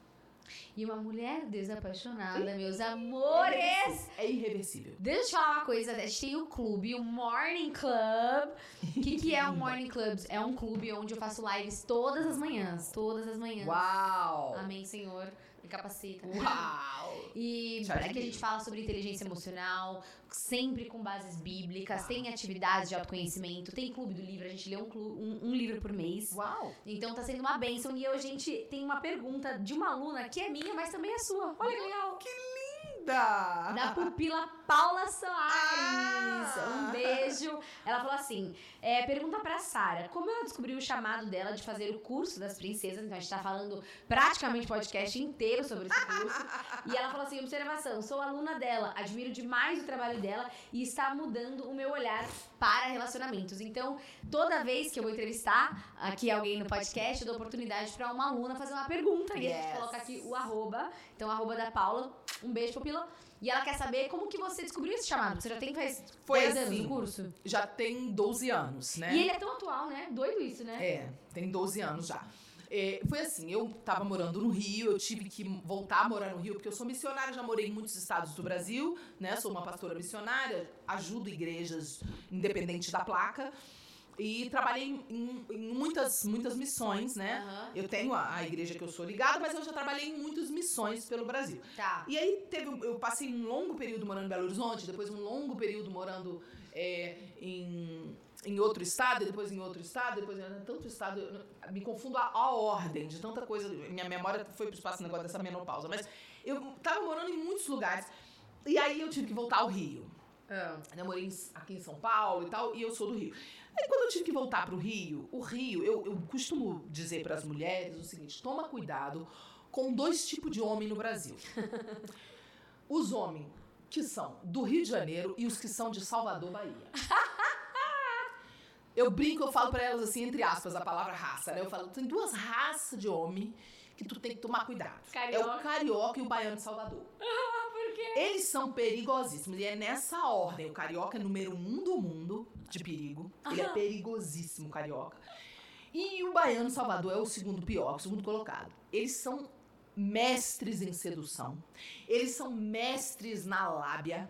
E uma mulher desapaixonada, meus amores! É irreversível. Deixa eu te falar uma coisa, a gente tem o clube, o Morning Club. O que, que é o [laughs] Morning Club? É um clube onde eu faço lives todas as manhãs. Todas as manhãs. Uau! Amém, Senhor. Me capacita. Uau! E aqui a gente. fala sobre inteligência emocional, sempre com bases bíblicas, tem atividades de autoconhecimento, tem clube do livro, a gente lê um, um- um livro por mês. Uau! Então tá sendo uma bênção. E hoje a gente tem uma pergunta de uma aluna que é minha, mas também é sua. Olha que legal. Da, Da pupila Paula Soares. Ah! Um beijo. Ela falou assim: é, pergunta pra Sara, como ela descobriu o chamado dela de fazer o curso das princesas? Então a gente tá falando praticamente o podcast inteiro sobre esse curso. E ela falou assim: observação, sou aluna dela, admiro demais o trabalho dela e está mudando o meu olhar para relacionamentos. Então, toda vez que eu vou entrevistar aqui alguém no podcast, eu dou oportunidade para uma aluna fazer uma pergunta. E a gente Yes. coloca aqui o arroba. Então, arroba da Paula. Um beijo, Pupila. E ela quer saber como que você descobriu esse chamado. Você já tem faz Foi 10 anos assim. no curso? Já tem 12 anos, né? E ele é tão atual, né? Doido isso, né? É, tem 12 anos já. É, foi assim, eu tava morando no Rio, eu tive que voltar a morar no Rio, porque eu sou missionária, já morei em muitos estados do Brasil, né? Sou uma pastora missionária, ajudo igrejas independente da placa. E trabalhei em, em muitas, muitas missões, né? Aham. Eu tenho a, a igreja que eu sou ligada, mas eu já trabalhei em muitas missões pelo Brasil. Tá. E aí teve, eu passei um longo período morando em Belo Horizonte, depois um longo período morando é, em, em outro estado, depois em outro estado, depois em tanto estado, eu me confundo a, a ordem de tanta coisa. Minha memória foi pro espaço negócio dessa menopausa, mas eu tava morando em muitos lugares. E aí eu tive que voltar ao Rio. Ah. Eu morei aqui em São Paulo e tal, e eu sou do Rio. Aí quando eu tive que voltar pro Rio, o Rio, eu, eu costumo dizer para as mulheres o seguinte: toma cuidado com dois tipos de homem no Brasil. [laughs] Os homens que são do Rio de Janeiro e os que são de Salvador, Bahia. [laughs] Eu brinco, eu falo pra elas assim, entre aspas, a palavra raça, né? Eu falo, tem duas raças de homem que tu tem que tomar cuidado. É Carioca. o carioca e o baiano de Salvador. [laughs] Eles são perigosíssimos. E é nessa ordem. O carioca é número um do mundo de perigo. Ele é perigosíssimo, carioca. E o baiano Salvador é o segundo pior, o segundo colocado. Eles são mestres em sedução. Eles são mestres na lábia.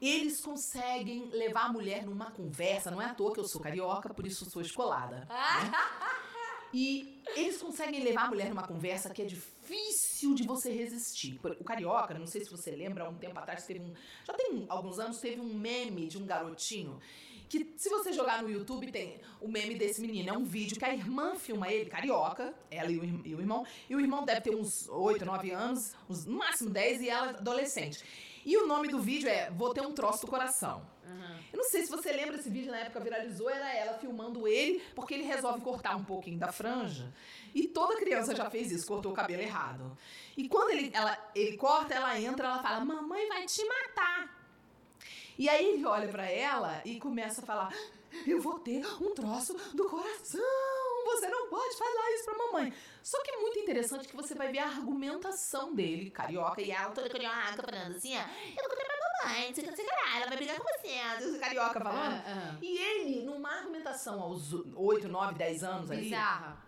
Eles conseguem levar a mulher numa conversa. Não é à toa que eu sou carioca, por isso sou escolada. [laughs] E eles conseguem levar a mulher numa conversa que é difícil de você resistir. O Carioca, não sei se você lembra, há um tempo atrás teve um. Já tem alguns anos, teve um meme de um garotinho. Que se você jogar no YouTube, tem o meme desse menino. É um vídeo que a irmã filma ele, carioca, ela e e o irmão. E o irmão deve ter uns 8, 9 anos, uns, no máximo 10, e ela adolescente. E o nome do vídeo é Vou Ter um Troço do Coração. Aham. Eu não sei se você lembra esse vídeo na época viralizou, era ela filmando ele, porque ele resolve cortar um pouquinho da franja. E toda criança já fez isso, cortou o cabelo errado. E quando ele, ela, ele corta, ela entra, ela fala: "Mamãe vai te matar". E aí ele olha pra ela e começa a falar: "Eu vou ter um troço do coração. Você não pode falar isso pra mamãe". Só que é muito interessante que você vai ver a argumentação dele, carioca, e ela toda carioca falando assim: ó, "Eu vou contar pra mamãe, você sei lá, ela vai brigar com você". Carioca falando. Ah, ah. E ele, numa argumentação aos 8, 9, 10 anos ali, Bizarra.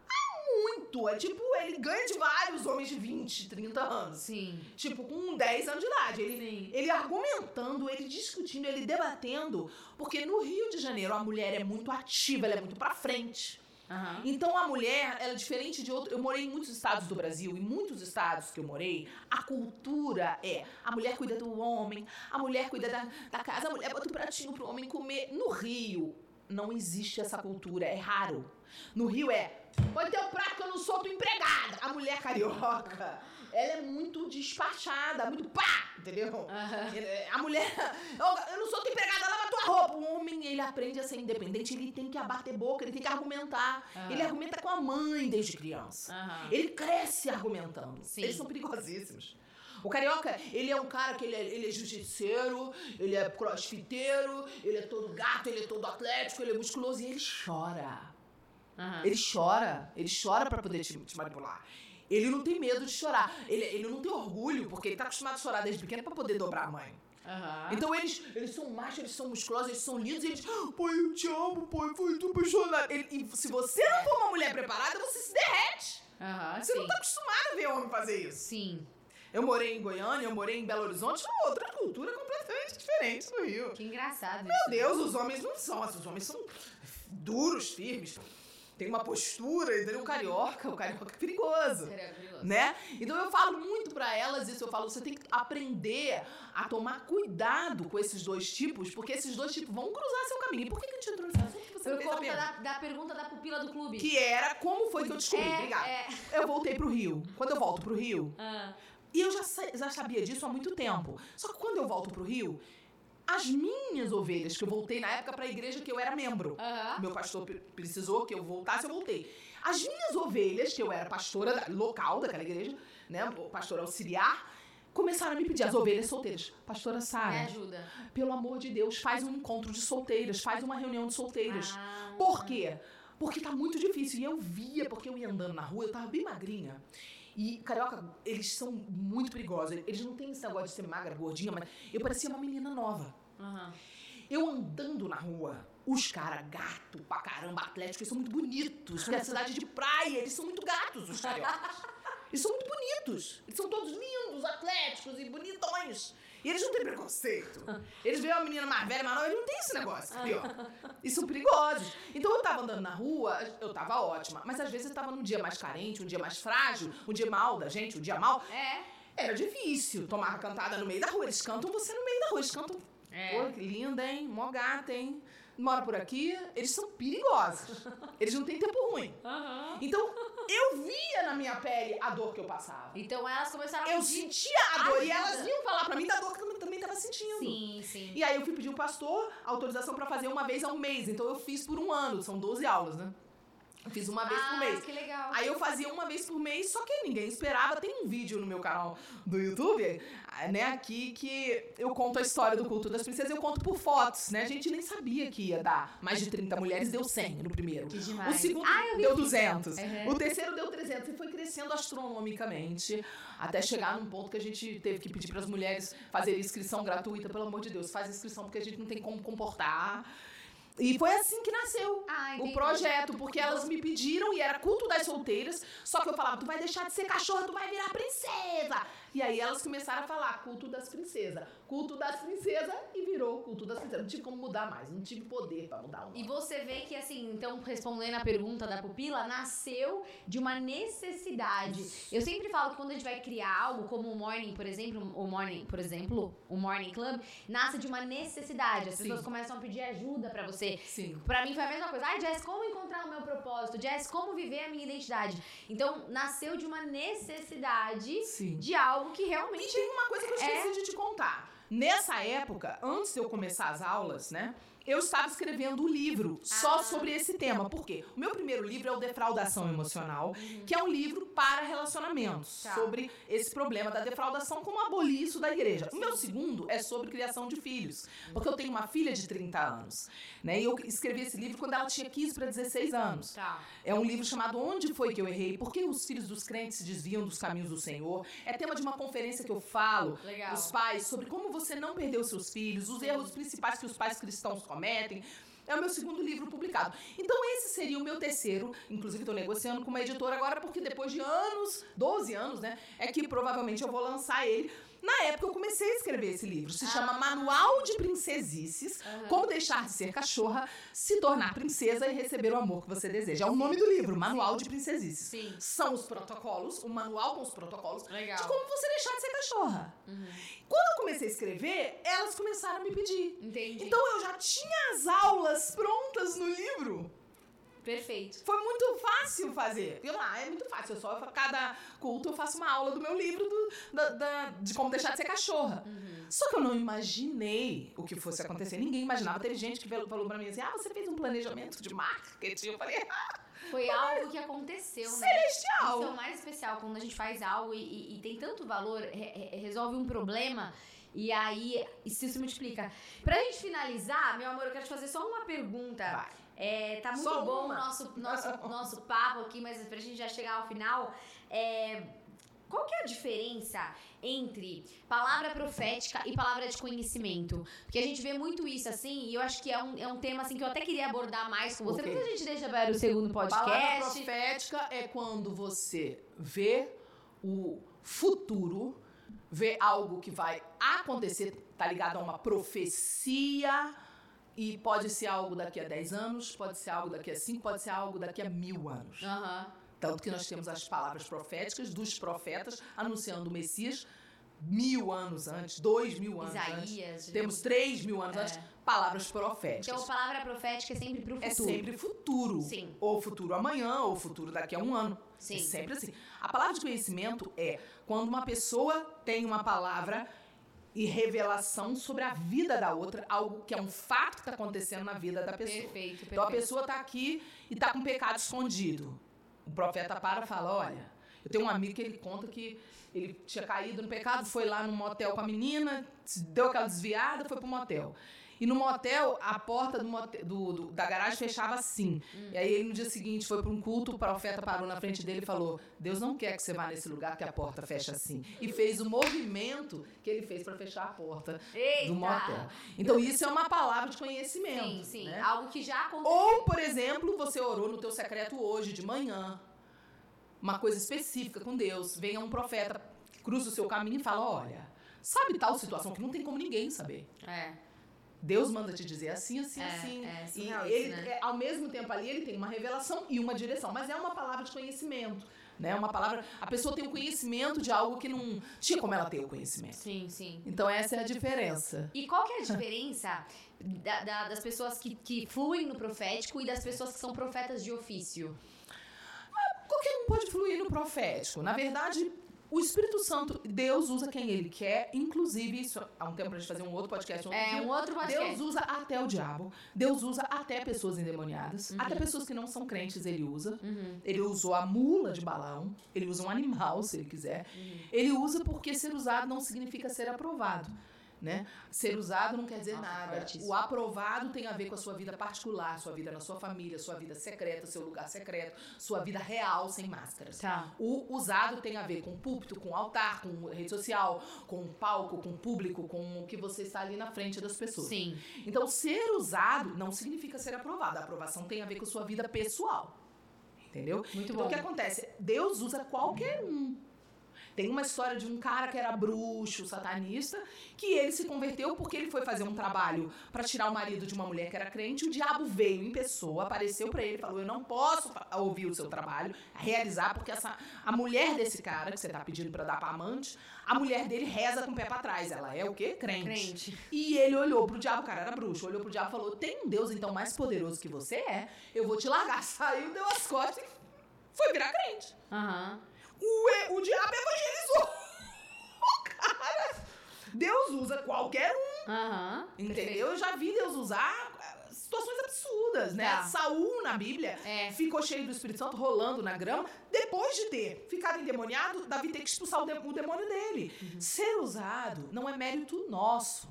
Muito. É tipo, ele ganha de vários homens de 20, 30 anos. Sim. Tipo, com 10 anos de idade. Ele, Sim. ele argumentando, ele discutindo, ele debatendo. Porque no Rio de Janeiro a mulher é muito ativa, ela é muito pra frente. Uhum. Então a mulher, ela é diferente de outro. Eu morei em muitos estados do Brasil, em muitos estados que eu morei, a cultura é a mulher cuida do homem, a mulher cuida da, da casa, a mulher bota o um pratinho pro homem comer. No Rio, não existe essa cultura, é raro. No Rio é, põe teu prato que eu não sou tua empregada. A mulher carioca ela é muito despachada, muito pá, entendeu? Uhum. A mulher, eu, eu não sou tua empregada, lava tua roupa. O homem, ele aprende a ser independente, ele tem que abater boca, ele tem que argumentar. Uhum. Ele argumenta com a mãe desde criança. Uhum. Ele cresce argumentando. Sim. Eles são perigosíssimos. O carioca, ele é um cara que ele é, ele é jiu-jitseiro, ele é crossfiteiro, ele é todo gato, ele é todo atlético, ele é musculoso e ele chora. Uhum. Ele chora, ele chora para poder te, te manipular. Ele não tem medo de chorar. Ele, ele não tem orgulho, porque ele tá acostumado a chorar desde pequeno pra poder dobrar a mãe. Uhum. Então eles, eles são machos, eles são musculosos, eles são lindos e eles. Pai, eu te amo, pai, foi tu apaixonado. Ele, e se você não for uma mulher preparada, você se derrete. Uhum, você sim. não tá acostumado a ver homem fazer isso. Sim. Eu morei em Goiânia, eu morei em Belo Horizonte, uma outra cultura completamente diferente do Rio. Que engraçado. Meu isso. Deus, os homens não são, os homens são duros, firmes tem uma postura, entendeu? O carioca, o carioca é perigoso, é perigoso. né? Então eu falo muito para elas isso, eu falo, você tem que aprender a tomar cuidado com esses dois tipos, porque esses dois tipos vão cruzar seu caminho. E por que, que a gente entrou nesse assunto? Você Por conta da, da, pergunta da pupila do clube. Que era, como foi que eu descobri? É, Obrigada. É. Eu voltei pro Rio. Quando eu volto pro Rio... Ah. E eu já, já sabia disso há muito tempo. Só que quando eu volto pro Rio, as minhas ovelhas, que eu voltei na época para a igreja que eu era membro. Uhum. Meu pastor precisou que eu voltasse, eu voltei. As minhas ovelhas, que eu era pastora local daquela igreja, né, pastora auxiliar, começaram a me pedir as ovelhas solteiras. Pastora Sara, me ajuda. Pelo amor de Deus, faz um encontro de solteiras, faz uma reunião de solteiras. Ah. Por quê? Porque tá muito difícil. E eu via, porque eu ia andando na rua, eu tava bem magrinha. E carioca, eles são muito perigosos. Eles não têm esse negócio de ser magra, gordinha, mas eu parecia uma menina nova. Uhum. Eu andando na rua, os caras, gato pra caramba, atléticos, eles são muito bonitos. É cidade de praia, eles são muito gatos, os cariocas. Eles são muito bonitos. Eles são todos lindos, atléticos e bonitões. E eles não têm preconceito. Eles veem uma menina mais velha, mais nova, eles não têm esse negócio aqui, ó. E são perigosos. Então eu tava andando na rua, eu tava ótima. Mas às vezes eu tava num dia mais carente, um dia mais frágil, um dia mal da gente, um dia mal. É. Era difícil tomar cantada no meio da rua. Eles cantam você no meio da rua. Eles cantam. É. Pô, que linda, hein? Mó gata, hein? mora por aqui, eles são perigosos. Eles não têm tempo ruim. Uhum. Então, eu via na minha pele a dor que eu passava. Então elas começaram a Eu sentia a dor e elas vinham falar pra mim da dor que eu também tava sentindo. Sim, sim. E aí eu fui pedir o pastor autorização para fazer uma vez ao mês. Então eu fiz por um ano, são 12 aulas, né? Eu fiz uma vez ah, por mês. que legal. Aí eu fazia uma vez por mês, só que ninguém esperava. Tem um vídeo no meu canal do YouTube, né, aqui, que eu conto a história do culto das princesas. Eu conto por fotos, né? A gente nem sabia que ia dar mais de 30 mulheres, deu 100 no primeiro. Que demais. O segundo ah, deu 200. Uhum. O terceiro deu 300. E foi crescendo astronomicamente, até chegar num ponto que a gente teve que pedir para as mulheres fazerem inscrição gratuita. Pelo amor de Deus, faz inscrição, porque a gente não tem como comportar. E foi assim que nasceu ah, o projeto, porque elas me pediram e era culto das solteiras, só que eu falava, tu vai deixar de ser cachorra, tu vai virar princesa. E aí elas começaram a falar culto das princesas, culto das princesas e virou culto das princesas. Não tive como mudar mais, não tive poder para mudar o nome. E você vê que assim, então respondendo a pergunta da pupila, nasceu de uma necessidade. Eu sempre falo que quando a gente vai criar algo como o Morning, por exemplo, o Morning, por exemplo, o Morning Club, nasce de uma necessidade. As Sim. pessoas começam a pedir ajuda para você. Sim. Para mim foi a mesma coisa. Ai, Jess, como encontrar o meu propósito? Jess, como viver a minha identidade? Então, nasceu de uma necessidade Sim. de algo algo que realmente. E tem uma coisa que eu esqueci é... de te contar. Nessa época, antes de eu começar as aulas, né? Eu estava escrevendo um livro só sobre esse tema. Por quê? O meu primeiro livro é o Defraudação Emocional, que é um livro para relacionamentos, tá. sobre esse problema da defraudação, como abolir isso da igreja. O meu segundo é sobre criação de filhos, porque eu tenho uma filha de 30 anos, né? E eu escrevi esse livro quando ela tinha 15 para 16 anos. Tá. É um livro chamado Onde foi que eu errei? Por que os filhos dos crentes se desviam dos caminhos do Senhor? É tema de uma conferência que eu falo Legal. os pais sobre como você não perdeu seus filhos, os erros principais que os pais cristãos cometem cometem. É o meu segundo livro publicado. Então, esse seria o meu terceiro. Inclusive, estou negociando com uma editora agora, porque depois de anos, 12 anos, né? É que provavelmente eu vou lançar ele Na época eu comecei a escrever esse livro. Se Ah. chama Manual de Princesices. Como deixar de ser cachorra, se tornar princesa e receber o amor que você deseja. É o nome do livro, Manual de Princesices. Sim. São os protocolos, o manual com os protocolos Legal. de como você deixar de ser cachorra. Uhum. Quando eu comecei a escrever, elas começaram a me pedir. Entendi. Então eu já tinha as aulas prontas no livro. Perfeito. Foi muito fácil fazer. Eu, ah, é muito fácil. Eu só, cada culto eu faço uma aula do meu livro do- da- da- de como deixar de ser cachorra. Uhum. Só que eu não imaginei o que fosse acontecer. Ninguém imaginava. Teve gente que falou pra mim assim: ah, você fez um planejamento de marketing. Eu falei, ah, Foi algo que aconteceu, né? celestial. Isso é o mais especial, quando a gente faz algo e, e- e tem tanto valor, re- resolve um problema e aí isso se multiplica. Pra gente finalizar, meu amor, eu quero te fazer só uma pergunta. Vai. É, tá muito Só bom o nosso, nosso, nosso papo aqui, mas pra gente já chegar ao final, é, qual que é a diferença entre palavra profética e palavra de conhecimento? Porque a gente vê muito isso assim, e eu acho que é um, é um tema assim que eu até queria abordar mais com você. Ok. Depois a gente deixa para o segundo Palavra podcast. profética é quando você vê o futuro, vê algo que vai acontecer, tá ligado a uma profecia. E pode ser algo daqui a 10 anos, pode ser algo daqui a 5, pode ser algo daqui a mil anos. Aham. Tanto que nós temos as palavras proféticas dos profetas anunciando o Messias mil anos antes, dois mil anos antes. Isaías. Temos três mil anos É. antes, palavras proféticas. Então, palavra profética é sempre pro é futuro. sempre futuro. Sim. Ou futuro amanhã, ou futuro daqui a um ano. Sim. É sempre assim. A palavra de conhecimento é quando uma pessoa tem uma palavra e revelação sobre a vida da outra, algo que é um fato que está acontecendo na vida da pessoa. Perfeito, perfeito. Então a pessoa tá aqui e tá com pecado escondido. O profeta para e fala: Olha, eu tenho um amigo que ele conta que ele tinha caído no pecado, foi lá no motel com a menina, deu aquela desviada, foi pro motel. E no motel, a porta do motel- do- do- da garagem fechava assim. E aí ele no dia seguinte foi para um culto, o profeta parou na frente dele e falou: Deus não quer que você vá nesse lugar que a porta fecha assim. E fez o movimento que ele fez para fechar a porta Eita! do motel. Então isso é uma palavra de conhecimento. Sim, sim. né? Algo que já aconteceu. Ou, por exemplo, você orou no teu secreto hoje, de manhã, uma coisa específica com Deus, venha um profeta, cruza o seu caminho e fala, olha, sabe tal situação que não tem como ninguém saber. É. Deus manda te dizer assim, assim, É, assim. é e surreal ele, né? ao mesmo tempo ali, ele tem uma revelação e uma direção, mas é uma palavra de conhecimento. Né? Uma palavra. A pessoa tem o conhecimento de algo que não tinha como ela ter o conhecimento. Sim, sim. Então, essa é a diferença. E qual que é a diferença da- da- das pessoas que, que fluem no profético e das pessoas que são profetas de ofício? Qualquer um pode fluir no profético. Na verdade, o Espírito Santo, Deus usa quem ele quer, inclusive, isso há um tempo pra gente fazer um outro podcast. Um outro É dia. um outro podcast. Deus usa até o diabo. Deus usa até pessoas endemoniadas. Uhum. Até pessoas que não são crentes, ele usa. Uhum. Ele usou a mula de balão. Ele usa um animal, se ele quiser. Uhum. Ele usa porque ser usado não significa ser aprovado. Né? Ser usado não quer dizer nada. O aprovado tem a ver com a sua vida particular, sua vida na sua família, sua vida secreta, seu lugar secreto, sua vida real, sem máscaras. Tá. O usado tem a ver com púlpito, com altar, com rede social, com palco, com público, com o que você está ali na frente das pessoas. Sim. Então, ser usado não significa ser aprovado. A aprovação tem a ver com sua vida pessoal. Entendeu? Muito então, bom. o que acontece? Deus usa qualquer um. Tem uma história de um cara que era bruxo, satanista, que ele se converteu porque ele foi fazer um trabalho para tirar o marido de uma mulher que era crente. O diabo veio em pessoa, apareceu para ele e falou: Eu não posso ouvir o seu trabalho, realizar, porque essa, a mulher desse cara que você tá pedindo para dar para amante, a mulher dele reza com o pé para trás. Ela é o quê? Crente. Crente. E ele olhou pro diabo, o cara era bruxo, olhou pro diabo e falou: Tem um Deus então mais poderoso que você é, eu vou te largar. [laughs] Saiu, deu as costas e foi virar crente. Aham. O, o diabo evangelizou. O [laughs] cara. Deus usa qualquer um, entendeu? Eu já vi Deus usar eh, situações absurdas, né? Tá. Saul na Bíblia É. ficou cheio do Espírito Santo rolando na grama. Depois de ter ficado endemoniado, Davi tem que expulsar o, de- o demônio dele. Uhum. Ser usado não é mérito nosso.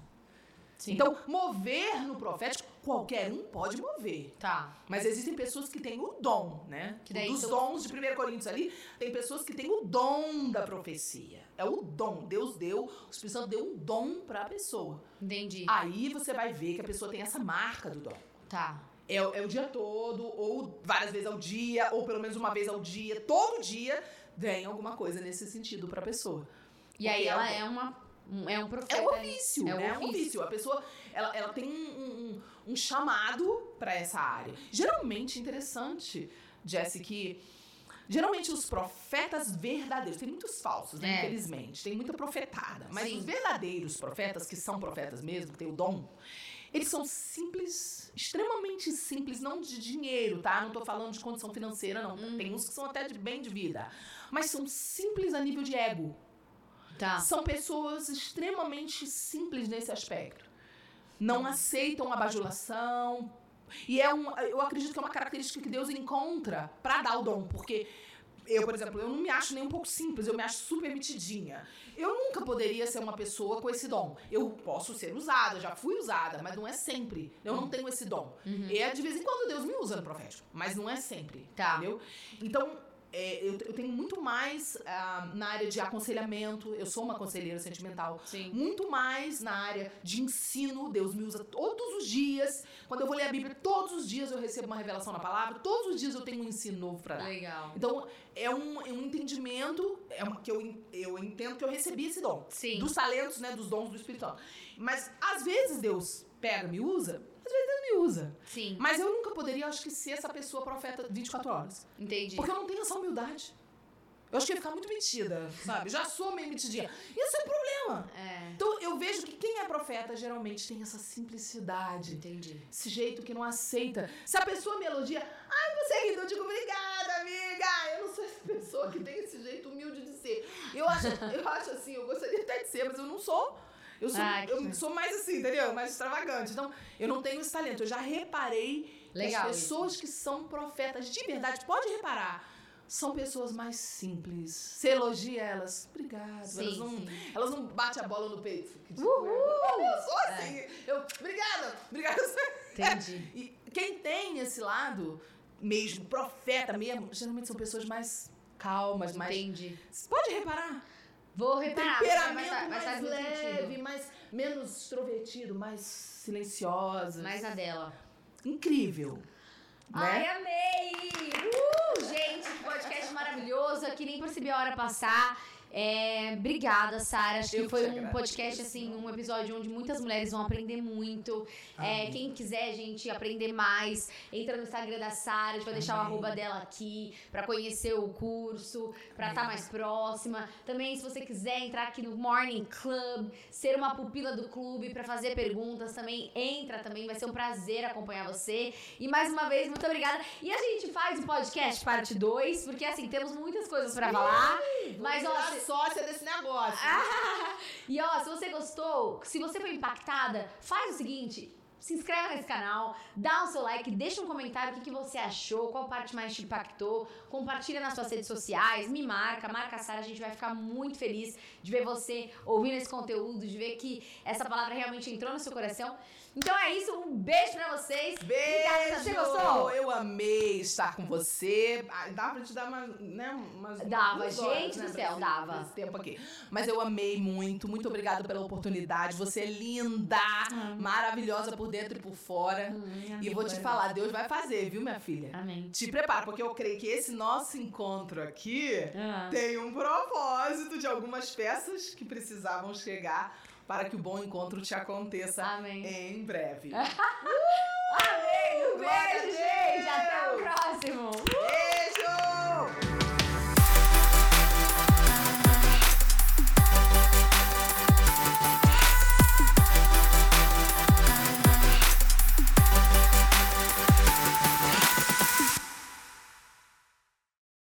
Sim. Então, mover no profético, qualquer um pode mover. Tá. Mas existem pessoas que têm o dom, né? Que daí Dos são- dons de 1 Coríntios ali, tem pessoas que têm o dom da profecia. É o dom. Deus deu, o Espírito Santo deu um dom para a pessoa. Entendi. Aí você vai ver que a pessoa tem essa marca do dom. Tá. É, é o dia todo, ou várias vezes ao dia, ou pelo menos uma vez ao dia. Todo dia vem alguma coisa nesse sentido para a pessoa. E aí Porque é ela dom. é uma Um- É um profeta. É um ofício, É um né? É um ofício. A pessoa, ela, ela tem um, um- um chamado pra essa área. Geralmente, interessante, Jesse, que geralmente os profetas verdadeiros, tem muitos falsos, né? É. Infelizmente, tem muita profetada. Mas Sim. os verdadeiros profetas, que são profetas mesmo, que têm o dom, eles são simples, extremamente simples, não de dinheiro, tá? Não tô falando de condição financeira, não. Uhum. Tem uns que são até de bem de vida. Mas são simples a nível de ego. Tá. São pessoas extremamente simples nesse aspecto. Não aceitam a bajulação. E é um, eu acredito que é uma característica que Deus encontra pra dar o dom. Porque eu, por exemplo, eu não me acho nem um pouco simples, eu me acho super metidinha. Eu nunca poderia ser uma pessoa com esse dom. Eu posso ser usada, já fui usada, mas não é sempre. Eu não tenho esse dom. Uhum. É de vez em quando Deus me usa no profético, mas não é sempre. Tá. Entendeu? Então, é, eu, eu tenho muito mais ah, na área de aconselhamento. Eu sou uma conselheira sentimental. Sim. Muito mais na área de ensino. Deus me usa todos os dias. Quando eu vou ler a Bíblia, todos os dias eu recebo uma revelação na palavra. Todos os dias eu tenho um ensino novo para dar. Legal. Então, é um, é um entendimento é uma- que eu, eu entendo que eu recebi esse dom. Sim. Dos talentos, né? Dos dons do Espírito Santo. Mas, às vezes, Deus pega, me usa. Às vezes, Deus me usa. Sim. Mas eu nunca poderia, acho que, ser essa pessoa profeta 24 horas. Entendi. Porque eu não tenho essa humildade. Eu acho que ia ficar muito metida, sabe? Já sou meio metidinha. Isso é um problema. É. Então eu vejo que quem é profeta geralmente tem essa simplicidade. Entendi. Esse jeito que não aceita. Se a pessoa me elogia, ai, você é rindo, eu digo, obrigada, amiga. Eu não sou essa pessoa que tem esse jeito humilde de ser. Eu acho, eu acho assim, eu gostaria até de ser, mas eu não sou. Eu sou, Ah, que eu sou mais assim, entendeu? Mais extravagante. Então, eu não tenho esse talento. Eu já reparei que Legal as pessoas que são profetas de verdade, pode reparar, são pessoas mais simples. Você elogia elas, obrigado. Sim, elas, não, sim. elas não batem a bola no peito. Uhul! Eu sou assim. Eu, obrigada, obrigada. Entendi. [laughs] E quem tem esse lado, mesmo, profeta mesmo, geralmente são pessoas mais calmas, mais. Entendi. Pode reparar? Vou reparar. Temperamento mas, faz- mas mais leve, mais, menos extrovertido, mais silenciosa. Mais a dela. Incrível. Ai, Né? amei! Uh, gente, que podcast maravilhoso. Aqui nem percebi a hora passar. É, obrigada, Sara. Acho Eu que foi um podcast, assim, um episódio onde muitas mulheres vão aprender muito. É, quem quiser, gente, aprender mais, entra no Instagram da Sara, a gente vai deixar o arroba dela aqui pra conhecer o curso, pra estar mais próxima. Também, se você quiser entrar aqui no Morning Club, ser uma pupila do clube pra fazer perguntas, também entra também, vai ser um prazer acompanhar você. E mais uma vez, muito obrigada. E a gente faz o podcast parte 2, porque assim, temos muitas coisas pra falar. Mas, ó, sócia desse negócio. ah, [laughs] e ó, se você gostou, se você foi impactada, faz o seguinte. Se inscreve nesse canal, dá o seu like, deixa um comentário o que, que você achou, qual parte mais te impactou, compartilha nas suas redes sociais, me marca, marca a Sara, a gente vai ficar muito feliz de ver você ouvindo esse conteúdo, de ver que essa palavra realmente entrou no seu coração. Então é isso, um beijo pra vocês. Beijo! você gostou? Eu amei estar com você. Ah, Dá pra te dar uma, né, umas Dava, horas, gente né, do céu, esse- dava. esse tempo aqui. Mas eu amei muito. Muito obrigada pela oportunidade. Você é linda, maravilhosa por dentro e por fora. E vou te falar, Deus vai fazer, viu, minha filha? Amém. Te prepara, porque eu creio que esse nosso encontro aqui Ah. tem um propósito de algumas peças que precisavam chegar para que o bom encontro te aconteça Amém. em breve. [laughs] [laughs] Uh! Amém! Um beijo, gente! Até o próximo! Beijo!